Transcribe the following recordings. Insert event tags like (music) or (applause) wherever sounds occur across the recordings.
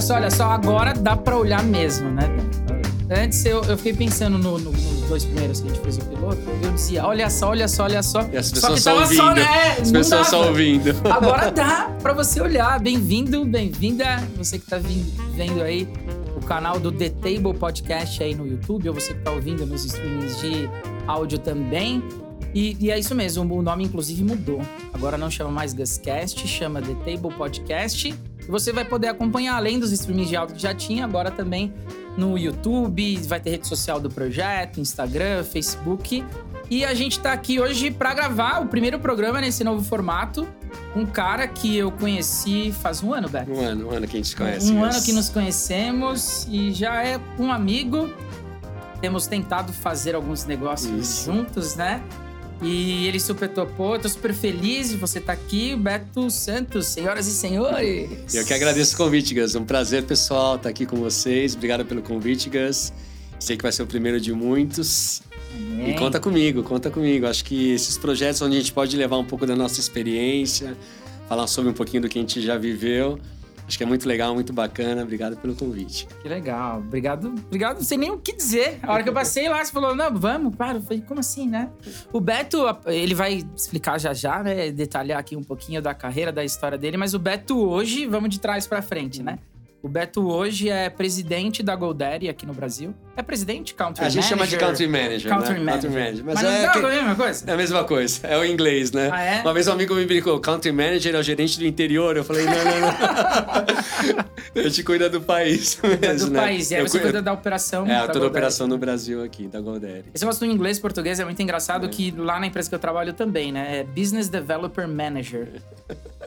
olha só, olha só, agora dá pra olhar mesmo, né? Antes eu, eu fiquei pensando no, no- nos dois primeiros que a gente fez o piloto, eu dizia, olha só, olha só, olha só. E as só pessoas que só tava ouvindo. só, né? As Não pessoas só ouvindo. (laughs) Agora dá pra você olhar. Bem-vindo, bem-vinda. Você que tá vindo, vendo aí o canal do The Table Podcast aí no YouTube, ou você que tá ouvindo nos streamings de áudio também. E, e é isso mesmo, o nome inclusive mudou. Agora não chama mais Guscast, chama The Table Podcast. E você vai poder acompanhar, além dos streamings de áudio que já tinha, agora também no YouTube, vai ter rede social do projeto, Instagram, Facebook. E a gente tá aqui hoje pra gravar o primeiro programa nesse novo formato. Um cara que eu conheci faz um ano, Beto. Um ano, um ano que a gente conhece. Um ano que nos conhecemos e já é um amigo. Temos tentado fazer alguns negócios Isso. juntos, né? E ele super topou. Tô super feliz de você estar aqui, Beto Santos, senhoras e senhores. Eu que agradeço o convite, Gus. Um prazer, pessoal, estar aqui com vocês. Obrigado pelo convite, Gus. Sei que vai ser o primeiro de muitos. Amém. E conta comigo, conta comigo. Acho que esses projetos onde a gente pode levar um pouco da nossa experiência, falar sobre um pouquinho do que a gente já viveu, acho que é muito legal, muito bacana. Obrigado pelo convite. Que legal. Obrigado. Obrigado. Não sei nem o que dizer. A hora que eu passei lá, você falou, não, vamos, para. Falei, como assim, né? O Beto, ele vai explicar já já, né? Detalhar aqui um pouquinho da carreira, da história dele. Mas o Beto hoje, vamos de trás pra frente, né? O Beto hoje é presidente da GoDaddy aqui no Brasil. É presidente? Country A gente chama de manager? country manager, Country né? manager. Country manager. Mas, Mas, não é, não é a mesma coisa? é a mesma coisa, é o inglês, né? Ah, é? Uma vez um amigo me brincou, country manager é o gerente do interior. Eu falei, não, não, não. (laughs) a gente cuida do país mesmo, do né? país. E aí Eu você cuida da operação. É, da toda a operação no Brasil aqui, da GoDaddy. Esse negócio do inglês e português é muito engraçado É. que lá na empresa que eu trabalho também, né? É Business Developer Manager.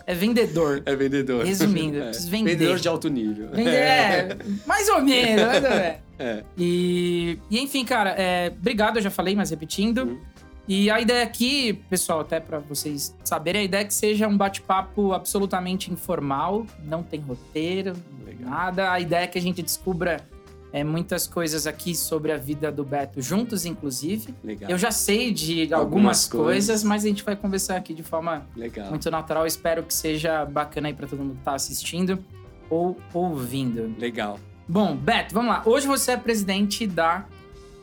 É vendedor. É vendedor. Resumindo, É. preciso vender. Vendedor de alto nível. Vender, é, (laughs) mais ou menos, mais ou menos. É. E, e enfim, cara, é, obrigado, eu já falei, mas repetindo. Uhum. E a ideia aqui, pessoal, até pra vocês saberem, a ideia é que seja um bate-papo absolutamente informal, não tem roteiro, Legal. nada. A ideia é que a gente descubra é, muitas coisas aqui sobre a vida do Beto, juntos, inclusive. Legal. Eu já sei de algumas, Algumas coisas, coisas. mas a gente vai conversar aqui de forma Legal. muito natural. Espero que seja bacana aí pra todo mundo que tá assistindo ou ouvindo. Legal. Bom, Beto, vamos lá. Hoje você é presidente da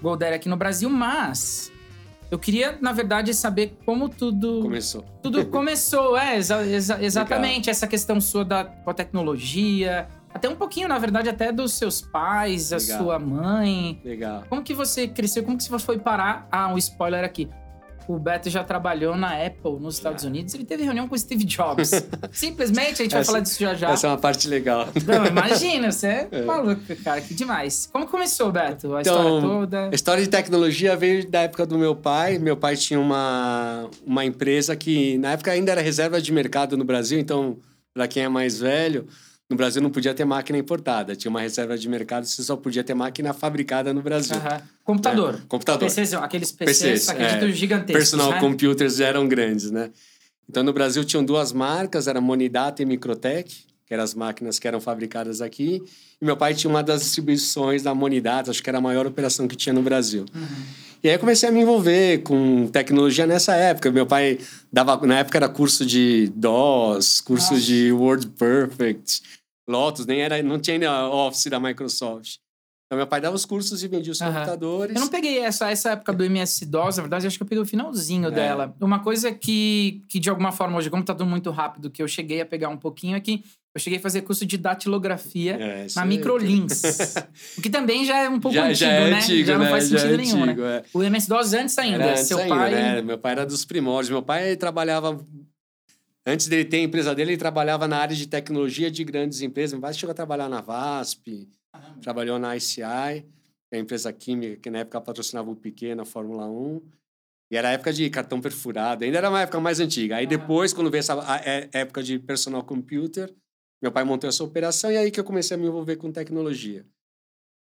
GoDaddy aqui no Brasil, mas eu queria, na verdade, saber como tudo Começou. tudo (laughs) começou. É, exa- exa- exatamente. Essa questão sua da, com a tecnologia. Até um pouquinho, na verdade, até dos seus pais, a Legal. sua mãe. Legal. Como que você cresceu? Como que você foi parar? Ah, um spoiler aqui. O Beto já trabalhou na Apple nos Estados Unidos. Ele teve reunião com o Steve Jobs. (laughs) Simplesmente, a gente vai Essa- falar disso já já. Essa é uma parte legal. Não, imagina, você é, (laughs) É. maluco, cara, que demais. Como começou, Beto? A Então, história toda? A história de tecnologia veio da época do meu pai. Meu pai tinha uma, uma empresa que, na época, ainda era reserva de mercado no Brasil. Então, para quem é mais velho, no Brasil não podia ter máquina importada. Tinha uma reserva de mercado, você só podia ter máquina fabricada no Brasil. Aham. Computador. É, computador. PCs, aqueles PCs, PCs, acredito, é. gigantescos, Personal né? computers eram grandes, né? Então, no Brasil tinham duas marcas, era Monidata e Microtech, que eram as máquinas que eram fabricadas aqui. E meu pai tinha uma das distribuições da Monidata, acho que era a maior operação que tinha no Brasil. E aí eu comecei a me envolver com tecnologia nessa época. Meu pai dava, na época era curso de DOS, curso Nossa. de Word Perfect, Lotus, nem era, não tinha ainda Office da Microsoft. Então meu pai dava os cursos e vendia os Aham. computadores. Eu não peguei essa, essa época do MS-DOS, na verdade, acho que eu peguei o finalzinho É. dela. Uma coisa que, que, de alguma forma, hoje, como tá tudo muito rápido, que eu cheguei a pegar um pouquinho, é que eu cheguei a fazer curso de datilografia É, na aí. Microlins. (laughs) o que também já é um pouco já, antigo, já é né? antigo, já não né? faz sentido é nenhum, antigo, né? é. O MS-DOS antes ainda. Era antes Seu ainda, pai... né? Meu pai era dos primórdios. Meu pai trabalhava. Antes dele ter a empresa dele, ele trabalhava na área de tecnologia de grandes empresas. Pai chegou a trabalhar na VASP, trabalhou na ICI, que é a empresa química que na época patrocinava o Piquet na Fórmula 1. E era a época de cartão perfurado, ainda era uma época mais antiga. Aí depois, quando veio essa a- é- época de personal computer, meu pai montou essa operação e aí que eu comecei a me envolver com tecnologia.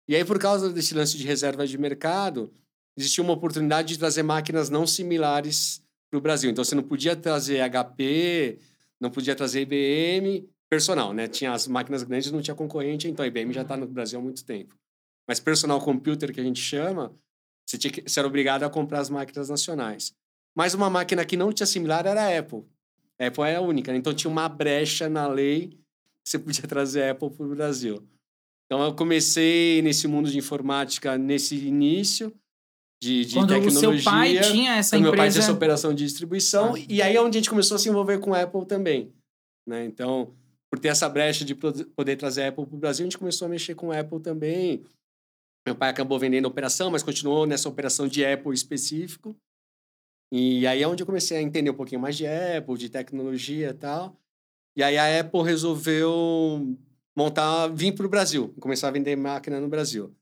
E aí, por causa desse lance de reserva de mercado, existia uma oportunidade de trazer máquinas não similares para o Brasil. Então, você não podia trazer HP, não podia trazer IBM, personal, né? Tinha as máquinas grandes, não tinha concorrente, então a IBM já está no Brasil há muito tempo. Mas personal computer, que a gente chama, você, tinha que, você era obrigado a comprar as máquinas nacionais. Mas uma máquina que não tinha similar era a Apple. A Apple era a única, né? então tinha uma brecha na lei que você podia trazer a Apple para o Brasil. Então eu comecei nesse mundo de informática nesse início de, de Quando tecnologia. o seu pai tinha essa empresa... meu pai tinha essa operação de distribuição. Ah. E aí é onde a gente começou a se envolver com a Apple também. Né? Então, por ter essa brecha de poder trazer a Apple para o Brasil, a gente começou a mexer com a Apple também. Meu pai acabou vendendo a operação, mas continuou nessa operação de Apple específico. E aí é onde eu comecei a entender um pouquinho mais de Apple, de tecnologia e tal. E aí a Apple resolveu montar, vir para o Brasil, começar a vender máquina no Brasil.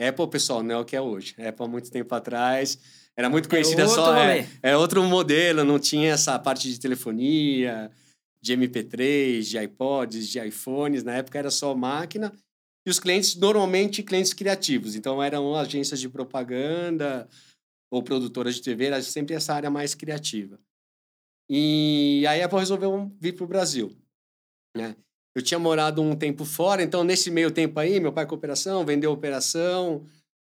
Apple, pessoal, não é o que é hoje. Apple, há muito tempo atrás, era muito conhecida outro só. É, é outro modelo, não tinha essa parte de telefonia, de MP3, de iPods, de iPhones. Na época era só máquina. E os clientes, normalmente, clientes criativos. Então, eram agências de propaganda ou produtoras de TV, era sempre essa área mais criativa. E aí a Apple resolveu vir para o Brasil. Né? Eu tinha morado um tempo fora, então nesse meio tempo aí, meu pai com operação, vendeu a operação,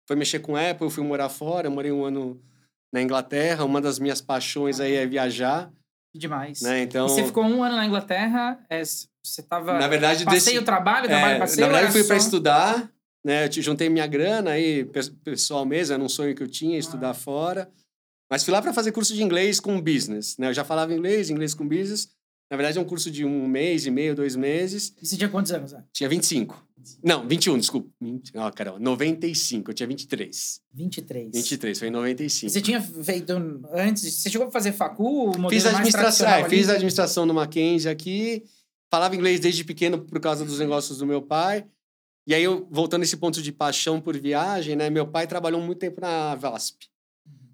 foi mexer com Apple, eu fui morar fora, eu morei um ano na Inglaterra, uma das minhas paixões aí é viajar, Demais. né? Então, E você ficou um ano na Inglaterra, é, você tava... na verdade, Passeio, desse, trabalho, trabalho, é, passeio? na verdade, eu fui para estudar, né? Eu te- juntei minha grana aí, pe- pessoal mesmo, era um sonho que eu tinha, estudar Ah. fora. Mas fui lá para fazer curso de inglês com business, né? Eu já falava inglês, inglês com business. Na verdade, é um curso de um mês e meio, dois meses. E você tinha quantos anos? Zé? Tinha 25. Não, 21, desculpa. 20, ó, caramba, 95. Eu tinha 23. 23. 23, foi em 95. Você tinha feito antes... Você chegou a fazer facu, Fiz administração, é, fiz administração no Mackenzie aqui. Falava inglês desde pequeno por causa dos negócios do meu pai. E aí, eu, voltando a esse ponto de paixão por viagem, né? Meu pai trabalhou muito tempo na VASP.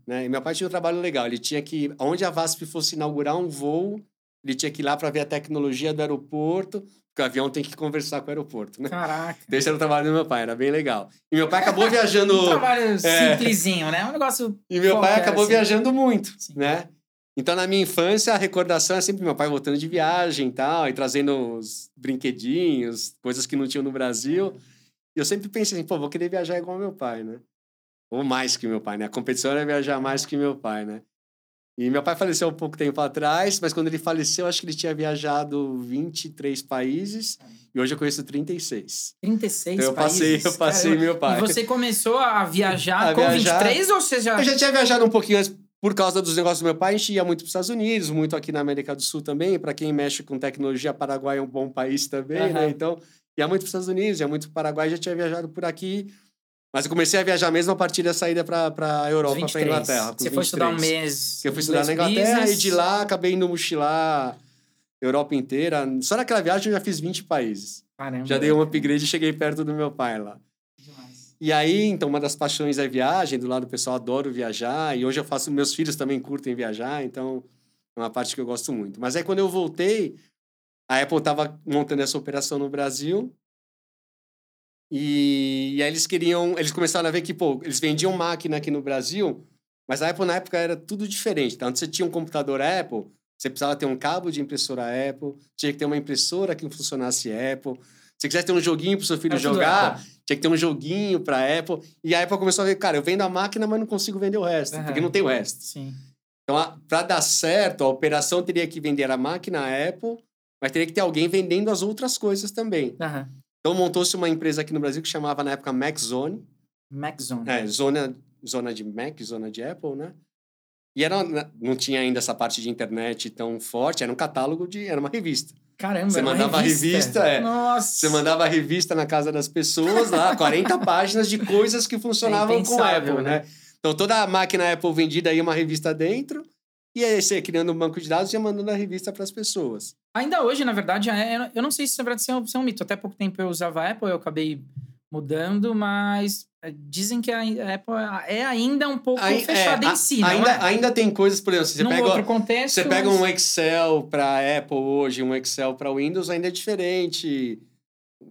Né? E meu pai tinha um trabalho legal. Ele tinha que, onde a VASP fosse inaugurar um voo, ele tinha que ir lá para ver a tecnologia do aeroporto, porque o avião tem que conversar com o aeroporto, né? Caraca. Então, esse era o trabalho do meu pai, era bem legal. E meu pai acabou viajando. (laughs) Um trabalho simplesinho, né? Um negócio... E meu pai acabou assim. viajando muito, Sim. né? Então, na minha infância, a recordação é sempre meu pai voltando de viagem e tal, e trazendo os brinquedinhos, coisas que não tinham no Brasil. E eu sempre pensei assim, pô, vou querer viajar igual meu pai, né? Ou mais que meu pai, né? A competição era viajar mais que meu pai, né? E meu pai faleceu um pouco tempo atrás, mas quando ele faleceu, acho que ele tinha viajado 23 países, e hoje eu conheço 36. 36 Então, eu passei, países. eu passei Caramba. meu pai. E você começou a viajar A com viajar- 23 ou você já... Eu já tinha viajado um pouquinho antes por causa dos negócios do meu pai. A gente ia muito para os Estados Unidos, muito aqui na América do Sul também. Para quem mexe com tecnologia, Paraguai é um bom país também, Aham. né? Então, ia muito para os Estados Unidos, ia muito para o Paraguai. Já tinha viajado por aqui. Mas eu comecei a viajar mesmo a partir da saída para a Europa, para 23. Inglaterra. Você foi estudar um 23. mês. Que eu fui estudar na Inglaterra business. e de lá acabei indo mochilar Europa inteira. Só naquela viagem eu já fiz 20 países. Caramba. Já dei um upgrade e cheguei perto do meu pai lá. Demais. E aí, então, uma das paixões é viagem. Do lado do pessoal, adoro viajar. E hoje eu faço... Meus filhos também curtem viajar. Então, é uma parte que eu gosto muito. Mas aí, quando eu voltei, a Apple estava montando essa operação no Brasil. E, e aí eles queriam... Eles começaram a ver que, pô, eles vendiam máquina aqui no Brasil, mas a Apple, na época, era tudo diferente. Então, antes você tinha um computador Apple, você precisava ter um cabo de impressora Apple, tinha que ter uma impressora que funcionasse Apple. Se quisesse ter um joguinho para seu filho tudo jogar, tinha que ter um joguinho para Apple. E a Apple começou a ver, cara, eu vendo a máquina, mas não consigo vender o resto, Aham. porque não tem o resto. Sim. Então, para dar certo, a operação teria que vender a máquina à Apple, mas teria que ter alguém vendendo as outras coisas também. Aham. Então, montou-se uma empresa aqui no Brasil que chamava, na época, Mac Zone. Maczone. É, zona, zona de Mac, zona de Apple, né? E era, não tinha ainda essa parte de internet tão forte, era um catálogo de... Era uma revista. Caramba, Você mandava a revista, é. Nossa. Você mandava revista na casa das pessoas, lá, (laughs) 40 páginas de coisas que funcionavam com a impensável, Apple, né? Então, toda a máquina Apple vendida ia uma revista dentro, e aí você, criando um banco de dados, ia mandando a revista para as pessoas. Ainda hoje, na verdade, é- eu não sei se na verdade isso é um- isso é um mito. Até pouco tempo eu usava a Apple, eu acabei mudando, mas é, dizem que a Apple é ainda um pouco Aí, é, fechada a- em si, ainda, é? ainda tem coisas, por exemplo, se você Num pega, contexto. você pega mas- um Excel para Apple hoje, um Excel para Windows, ainda é diferente.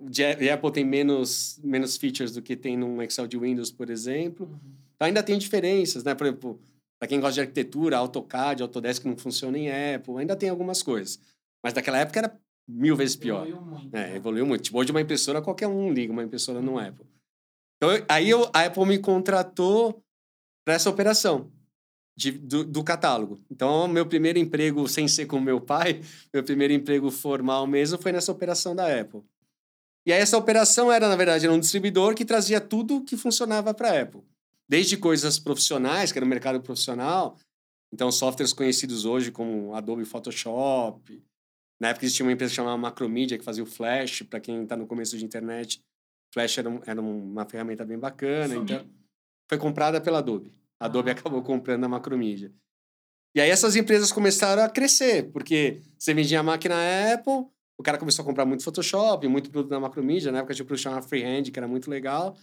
De, Apple tem menos, menos features do que tem num Excel de Windows, por exemplo. Uhum. Então, ainda tem diferenças, né? Por exemplo, para quem gosta de arquitetura, AutoCAD, Autodesk não funciona em Apple, ainda tem algumas coisas. Mas naquela época era mil vezes pior. Evoluiu muito, É, né? evoluiu muito. Tipo, hoje uma impressora, qualquer um liga uma impressora no Apple. Então, eu- aí eu, a Apple me contratou para essa operação de, do, do catálogo. Então, meu primeiro emprego, sem ser com meu pai, (laughs) meu primeiro emprego formal mesmo foi nessa operação da Apple. E aí essa operação era, na verdade, era um distribuidor que trazia tudo que funcionava para a Apple. Desde coisas profissionais, que era o mercado profissional, então softwares conhecidos hoje como Adobe Photoshop. Na época existia uma empresa chamada Macromedia que fazia o Flash, para quem está no começo de internet. Flash era, um, era uma ferramenta bem bacana. Então, foi comprada pela Adobe. A Adobe ah. acabou comprando a Macromedia. E aí essas empresas começaram a crescer, porque você vendia a máquina Apple, o cara começou a comprar muito Photoshop, muito produto da Macromedia, na época tinha um produto chamado Freehand, que era muito legal.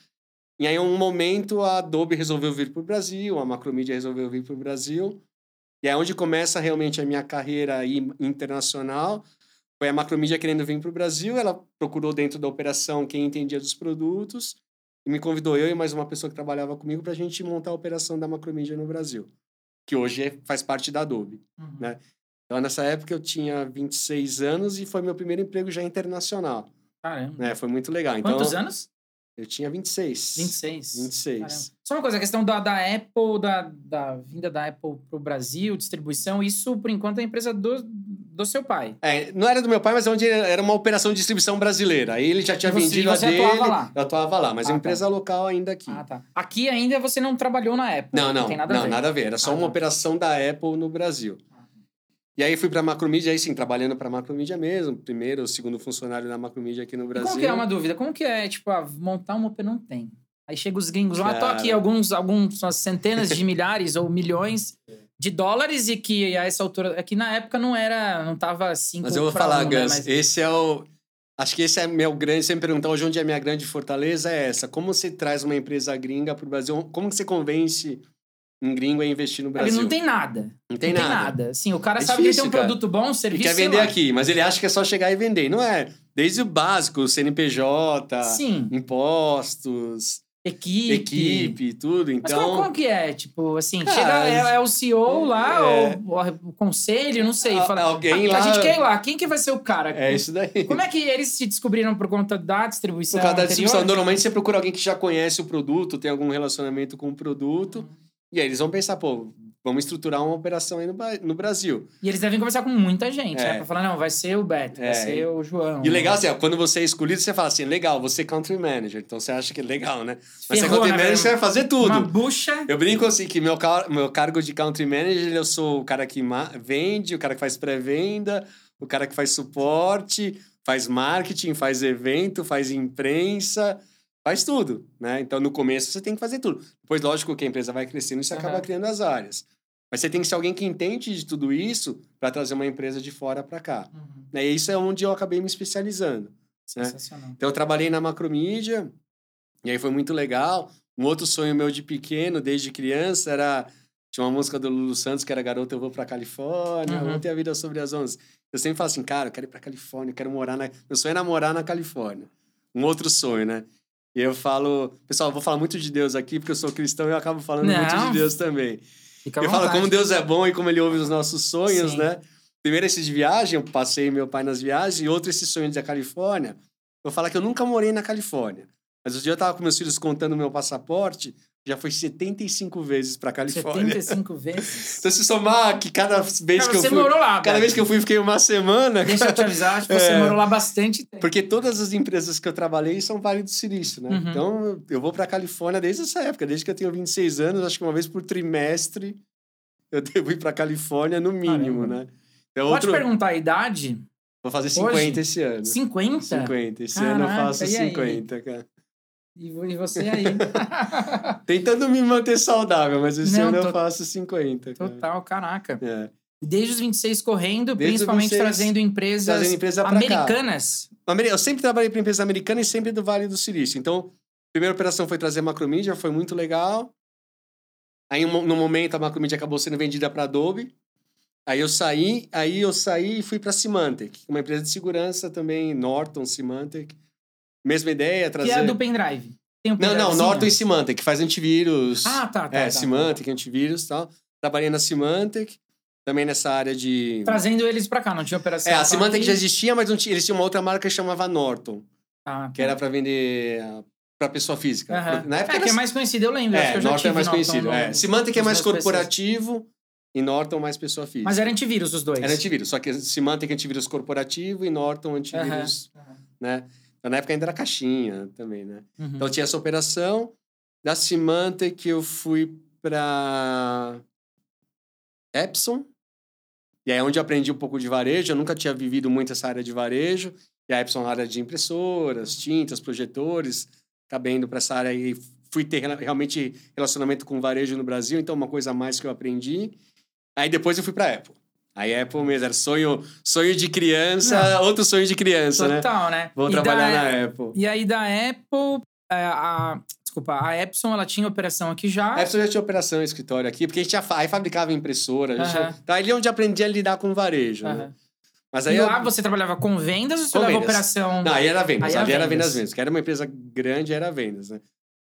E aí, em um momento, a Adobe resolveu vir para o Brasil, a Macromedia resolveu vir para o Brasil. E é onde começa realmente a minha carreira internacional. Foi a Macromedia querendo vir para o Brasil, ela procurou dentro da operação quem entendia dos produtos e me convidou eu e mais uma pessoa que trabalhava comigo para a gente montar a operação da Macromedia no Brasil, que hoje é, faz parte da Adobe, uhum. né? Então, nessa época, eu tinha 26 anos e foi meu primeiro emprego já internacional. Caramba. Né? Foi muito legal. Então, Quantos anos? Eu tinha 26. 26. 26. Caramba. Só uma coisa, a questão da, da Apple, da, da vinda da Apple para o Brasil, distribuição, isso, por enquanto, é a empresa do, do seu pai. É, não era do meu pai, mas é onde era uma operação de distribuição brasileira. Aí ele já tinha você, vendido você a dele. Atuava lá. Eu atuava lá, mas ah, é uma empresa tá. local ainda aqui. Ah, tá. Aqui ainda você não trabalhou na Apple. Não, não. Não tem nada não, a ver. nada a ver. Era só ah, uma tá. operação da Apple no Brasil. E aí fui para a Macromedia, aí sim, trabalhando para a Macromedia mesmo. Primeiro, segundo funcionário da Macromedia aqui no Brasil. Como que é uma dúvida? Como que é, tipo, ah, montar uma operação? Não tem. Aí chega os gringos lá, tô aqui alguns, alguns centenas de (laughs) milhares ou milhões de dólares e que a essa altura, aqui na época não era, não tava assim. Mas eu vou falar, um, Gus, né? Mas... esse é o... Acho que esse é meu grande, você me perguntar hoje onde é a minha grande fortaleza é essa. Como você traz uma empresa gringa para o Brasil? Como você convence um gringo a investir no Brasil? Ele não tem nada. Não tem não nada. Tem nada. Sim, o cara É sabe difícil, que tem um cara. produto bom, um serviço. Ele quer vender aqui, mas ele acha que é só chegar e vender. Não é. Desde o básico, CNPJ, Sim. impostos, Equipe. equipe, tudo. Mas Então, como, como que é? Tipo, assim, Cara, chega, é, é o CEO lá, é. ou, ou o conselho, não sei. A- Fala, alguém "Ah, lá- A gente quer ir lá, quem que vai ser o cara? é isso daí. Como é que eles se descobriram por conta da distribuição Por causa da anterior? distribuição. Normalmente você procura alguém que já conhece o produto, tem algum relacionamento com o produto. Uhum. E aí eles vão pensar, pô, vamos estruturar uma operação aí no, no Brasil. E eles devem conversar com muita gente, É. né? Pra falar, não, vai ser o Beto, É. vai ser o João. E legal, assim, ó, quando você é escolhido, você fala assim, legal, você é country manager. Então você acha que é legal, né? Mas você é country né, manager, você vai fazer tudo. Uma bucha. Eu brinco assim que meu, car meu cargo de country manager, eu sou o cara que vende, o cara que faz pré-venda, o cara que faz suporte, faz marketing, faz evento, faz imprensa, faz tudo, né? Então no começo você tem que fazer tudo. Depois, lógico que a empresa vai crescendo e você acaba Aham. criando as áreas. Mas você tem que ser alguém que entende de tudo isso para trazer uma empresa de fora para cá. Uhum. Né? E isso é onde eu acabei me especializando. né? Sensacional. Então eu trabalhei na Macromedia, e aí foi muito legal. Um outro sonho meu de pequeno, desde criança, era. Tinha uma música do Lulu Santos que era Garota, eu vou pra Califórnia, Uhum. vou ter a vida sobre as ondas. Eu sempre falo assim, cara, eu quero ir pra Califórnia, eu quero morar na. Meu sonho é morar na Califórnia. Um outro sonho, né? E eu falo. Pessoal, eu vou falar muito de Deus aqui, porque eu sou cristão e eu acabo falando muito Não. de Deus também. Fica eu falo como Deus é bom e como ele ouve os nossos sonhos, Sim. né? Primeiro esse de viagem, eu passei meu pai nas viagens, e outro esse sonho da Califórnia. Eu falo que eu nunca morei na Califórnia. Mas o dia eu tava com meus filhos contando meu passaporte, já foi 75 vezes pra Califórnia. 75 (laughs) vezes. Então, se somar que cada vez Cara, que eu você fui. morou lá, Cada Beto. vez que eu fui, fiquei uma semana. Deixa eu te avisar, acho que você É. morou lá bastante tempo. Porque todas as empresas que eu trabalhei são Vale do Silício, né? Uhum. Então, eu- vou pra Califórnia desde essa época, desde que eu tenho 26 anos, acho que uma vez por trimestre eu (laughs) devo ir pra Califórnia, no mínimo, Caramba. né? É Pode outro... perguntar a idade? Vou fazer 50 Hoje? esse ano. 50? 50. Esse ano eu Caraca, faço e aí? 50, cara. E vo- você aí? (laughs) Tentando me manter saudável, mas esse Não, ano tô- eu faço 50, cara. Total, caraca. É. Desde os 26 correndo, Desde principalmente 26, trazendo empresas trazendo empresa cá. americanas. Ameri- Eu sempre trabalhei para empresa americana e sempre do Vale do Silício. Então, a primeira operação foi trazer a Macromedia, foi muito legal. Aí, no momento, a Macromedia acabou sendo vendida para Adobe. Aí eu saí, aí eu saí e fui para Symantec, uma empresa de segurança também, Norton, Symantec. Mesma ideia, trazer... Que é a do pendrive. Um Não, não? Norton e Symantec, que faz antivírus. Ah, tá, tá. é, tá. Symantec, antivírus e tal. Trabalhei na Symantec, também nessa área de... Trazendo eles pra cá, não tinha operação. É, a Symantec já existia, mas não tinha, eles tinham uma outra marca que chamava Norton. Ah, que era para vender para pessoa física. Aham. Na época é, que é era- mais conhecido, eu lembro. é, eu Norton é mais Norton conhecido. no- É. Symantec é mais corporativo e Norton mais pessoa física. Mas era antivírus os dois. Era antivírus, só que Symantec é antivírus corporativo e Norton antivírus, Aham. né? Na época ainda era caixinha também, né? Uhum. Então tinha essa operação. Da Symantec eu fui para Epson. E aí é onde eu aprendi um pouco de varejo. Eu nunca tinha vivido muito essa área de varejo. E a Epson na área de impressoras, tintas, projetores. Acabei indo para essa área e fui ter realmente relacionamento com varejo no Brasil. Então, uma coisa a mais que eu aprendi. Aí depois eu fui para Apple. Aí Apple mesmo, era sonho, sonho de criança, outro sonho de criança, né? Total, né? Vou E trabalhar da- na Apple. E aí da Apple, é, a, desculpa, a Epson, ela tinha operação aqui já. A Epson já tinha operação em escritório aqui, porque a gente já aí fabricava impressora. Gente, Aham. Então, ali é onde eu aprendi a lidar com varejo. né? Mas aí E eu- lá você trabalhava com vendas ou você vendas. operação? Não, aí era vendas. Aí era ali era vendas. vendas vendas. Que era uma empresa grande, era vendas, né?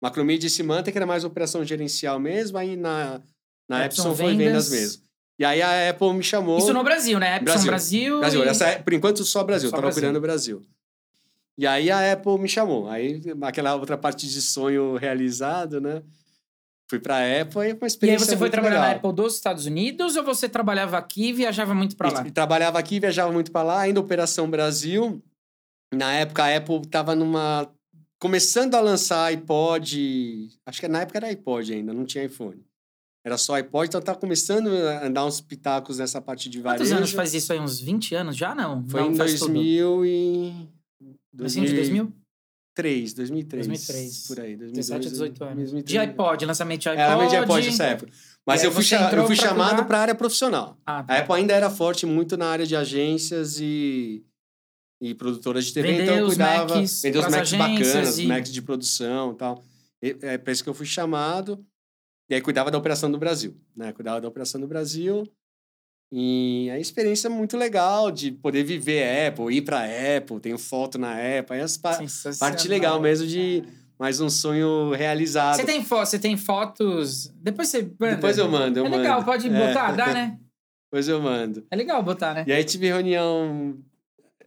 Macromedia e Symantec que era mais operação gerencial mesmo, aí na, na Epson Epson foi vendas mesmo. E aí a Apple me chamou... Isso no Brasil, né? Brasil. Brasil. Brasil. e- Essa é, por enquanto, só Brasil. Só Tava Brasil. cuidando do Brasil. E aí a Apple me chamou. Aí aquela outra parte de sonho realizado, né? Fui pra Apple e foi uma E aí experiência você foi trabalhar legal. na Apple dos Estados Unidos ou você trabalhava aqui e viajava muito pra lá? E, e trabalhava aqui, viajava muito para lá, ainda Operação Brasil. Na época, a Apple estava numa. começando a lançar iPod. Acho que na época era iPod ainda, não tinha iPhone. Era só iPod, então estava começando a dar uns pitacos nessa parte de Quantos varejo. anos faz isso aí? Uns 20 anos já? Não. Foi não, em faz tudo. 2000 e. Assim, de 2000? 2003, 2003. 2003. Por aí, 17 a 2002, 18 anos. 2003. De iPod, lançamento de iPod. Era de iPod nessa época. Mas aí eu fui, eu fui chamado para a área profissional. Ah, A tá. Apple ainda era forte muito na área de agências e, e produtoras de TV, Vender então eu os cuidava, Macs vender os Macs bacanas, e- Macs de produção e tal. E, é para isso que eu fui chamado. E aí cuidava da operação do Brasil, né? Cuidava da operação do Brasil. E a experiência é muito legal de poder viver Apple, ir para Apple, tenho foto na Apple, aí as pa- parte legal mesmo de mais um sonho realizado. Você tem, fo você tem fotos. Depois você. manda. Depois eu mando, eu É legal, mando. pode É. botar, dá, né? (laughs) Depois eu mando. É legal botar, né? E aí tive reunião,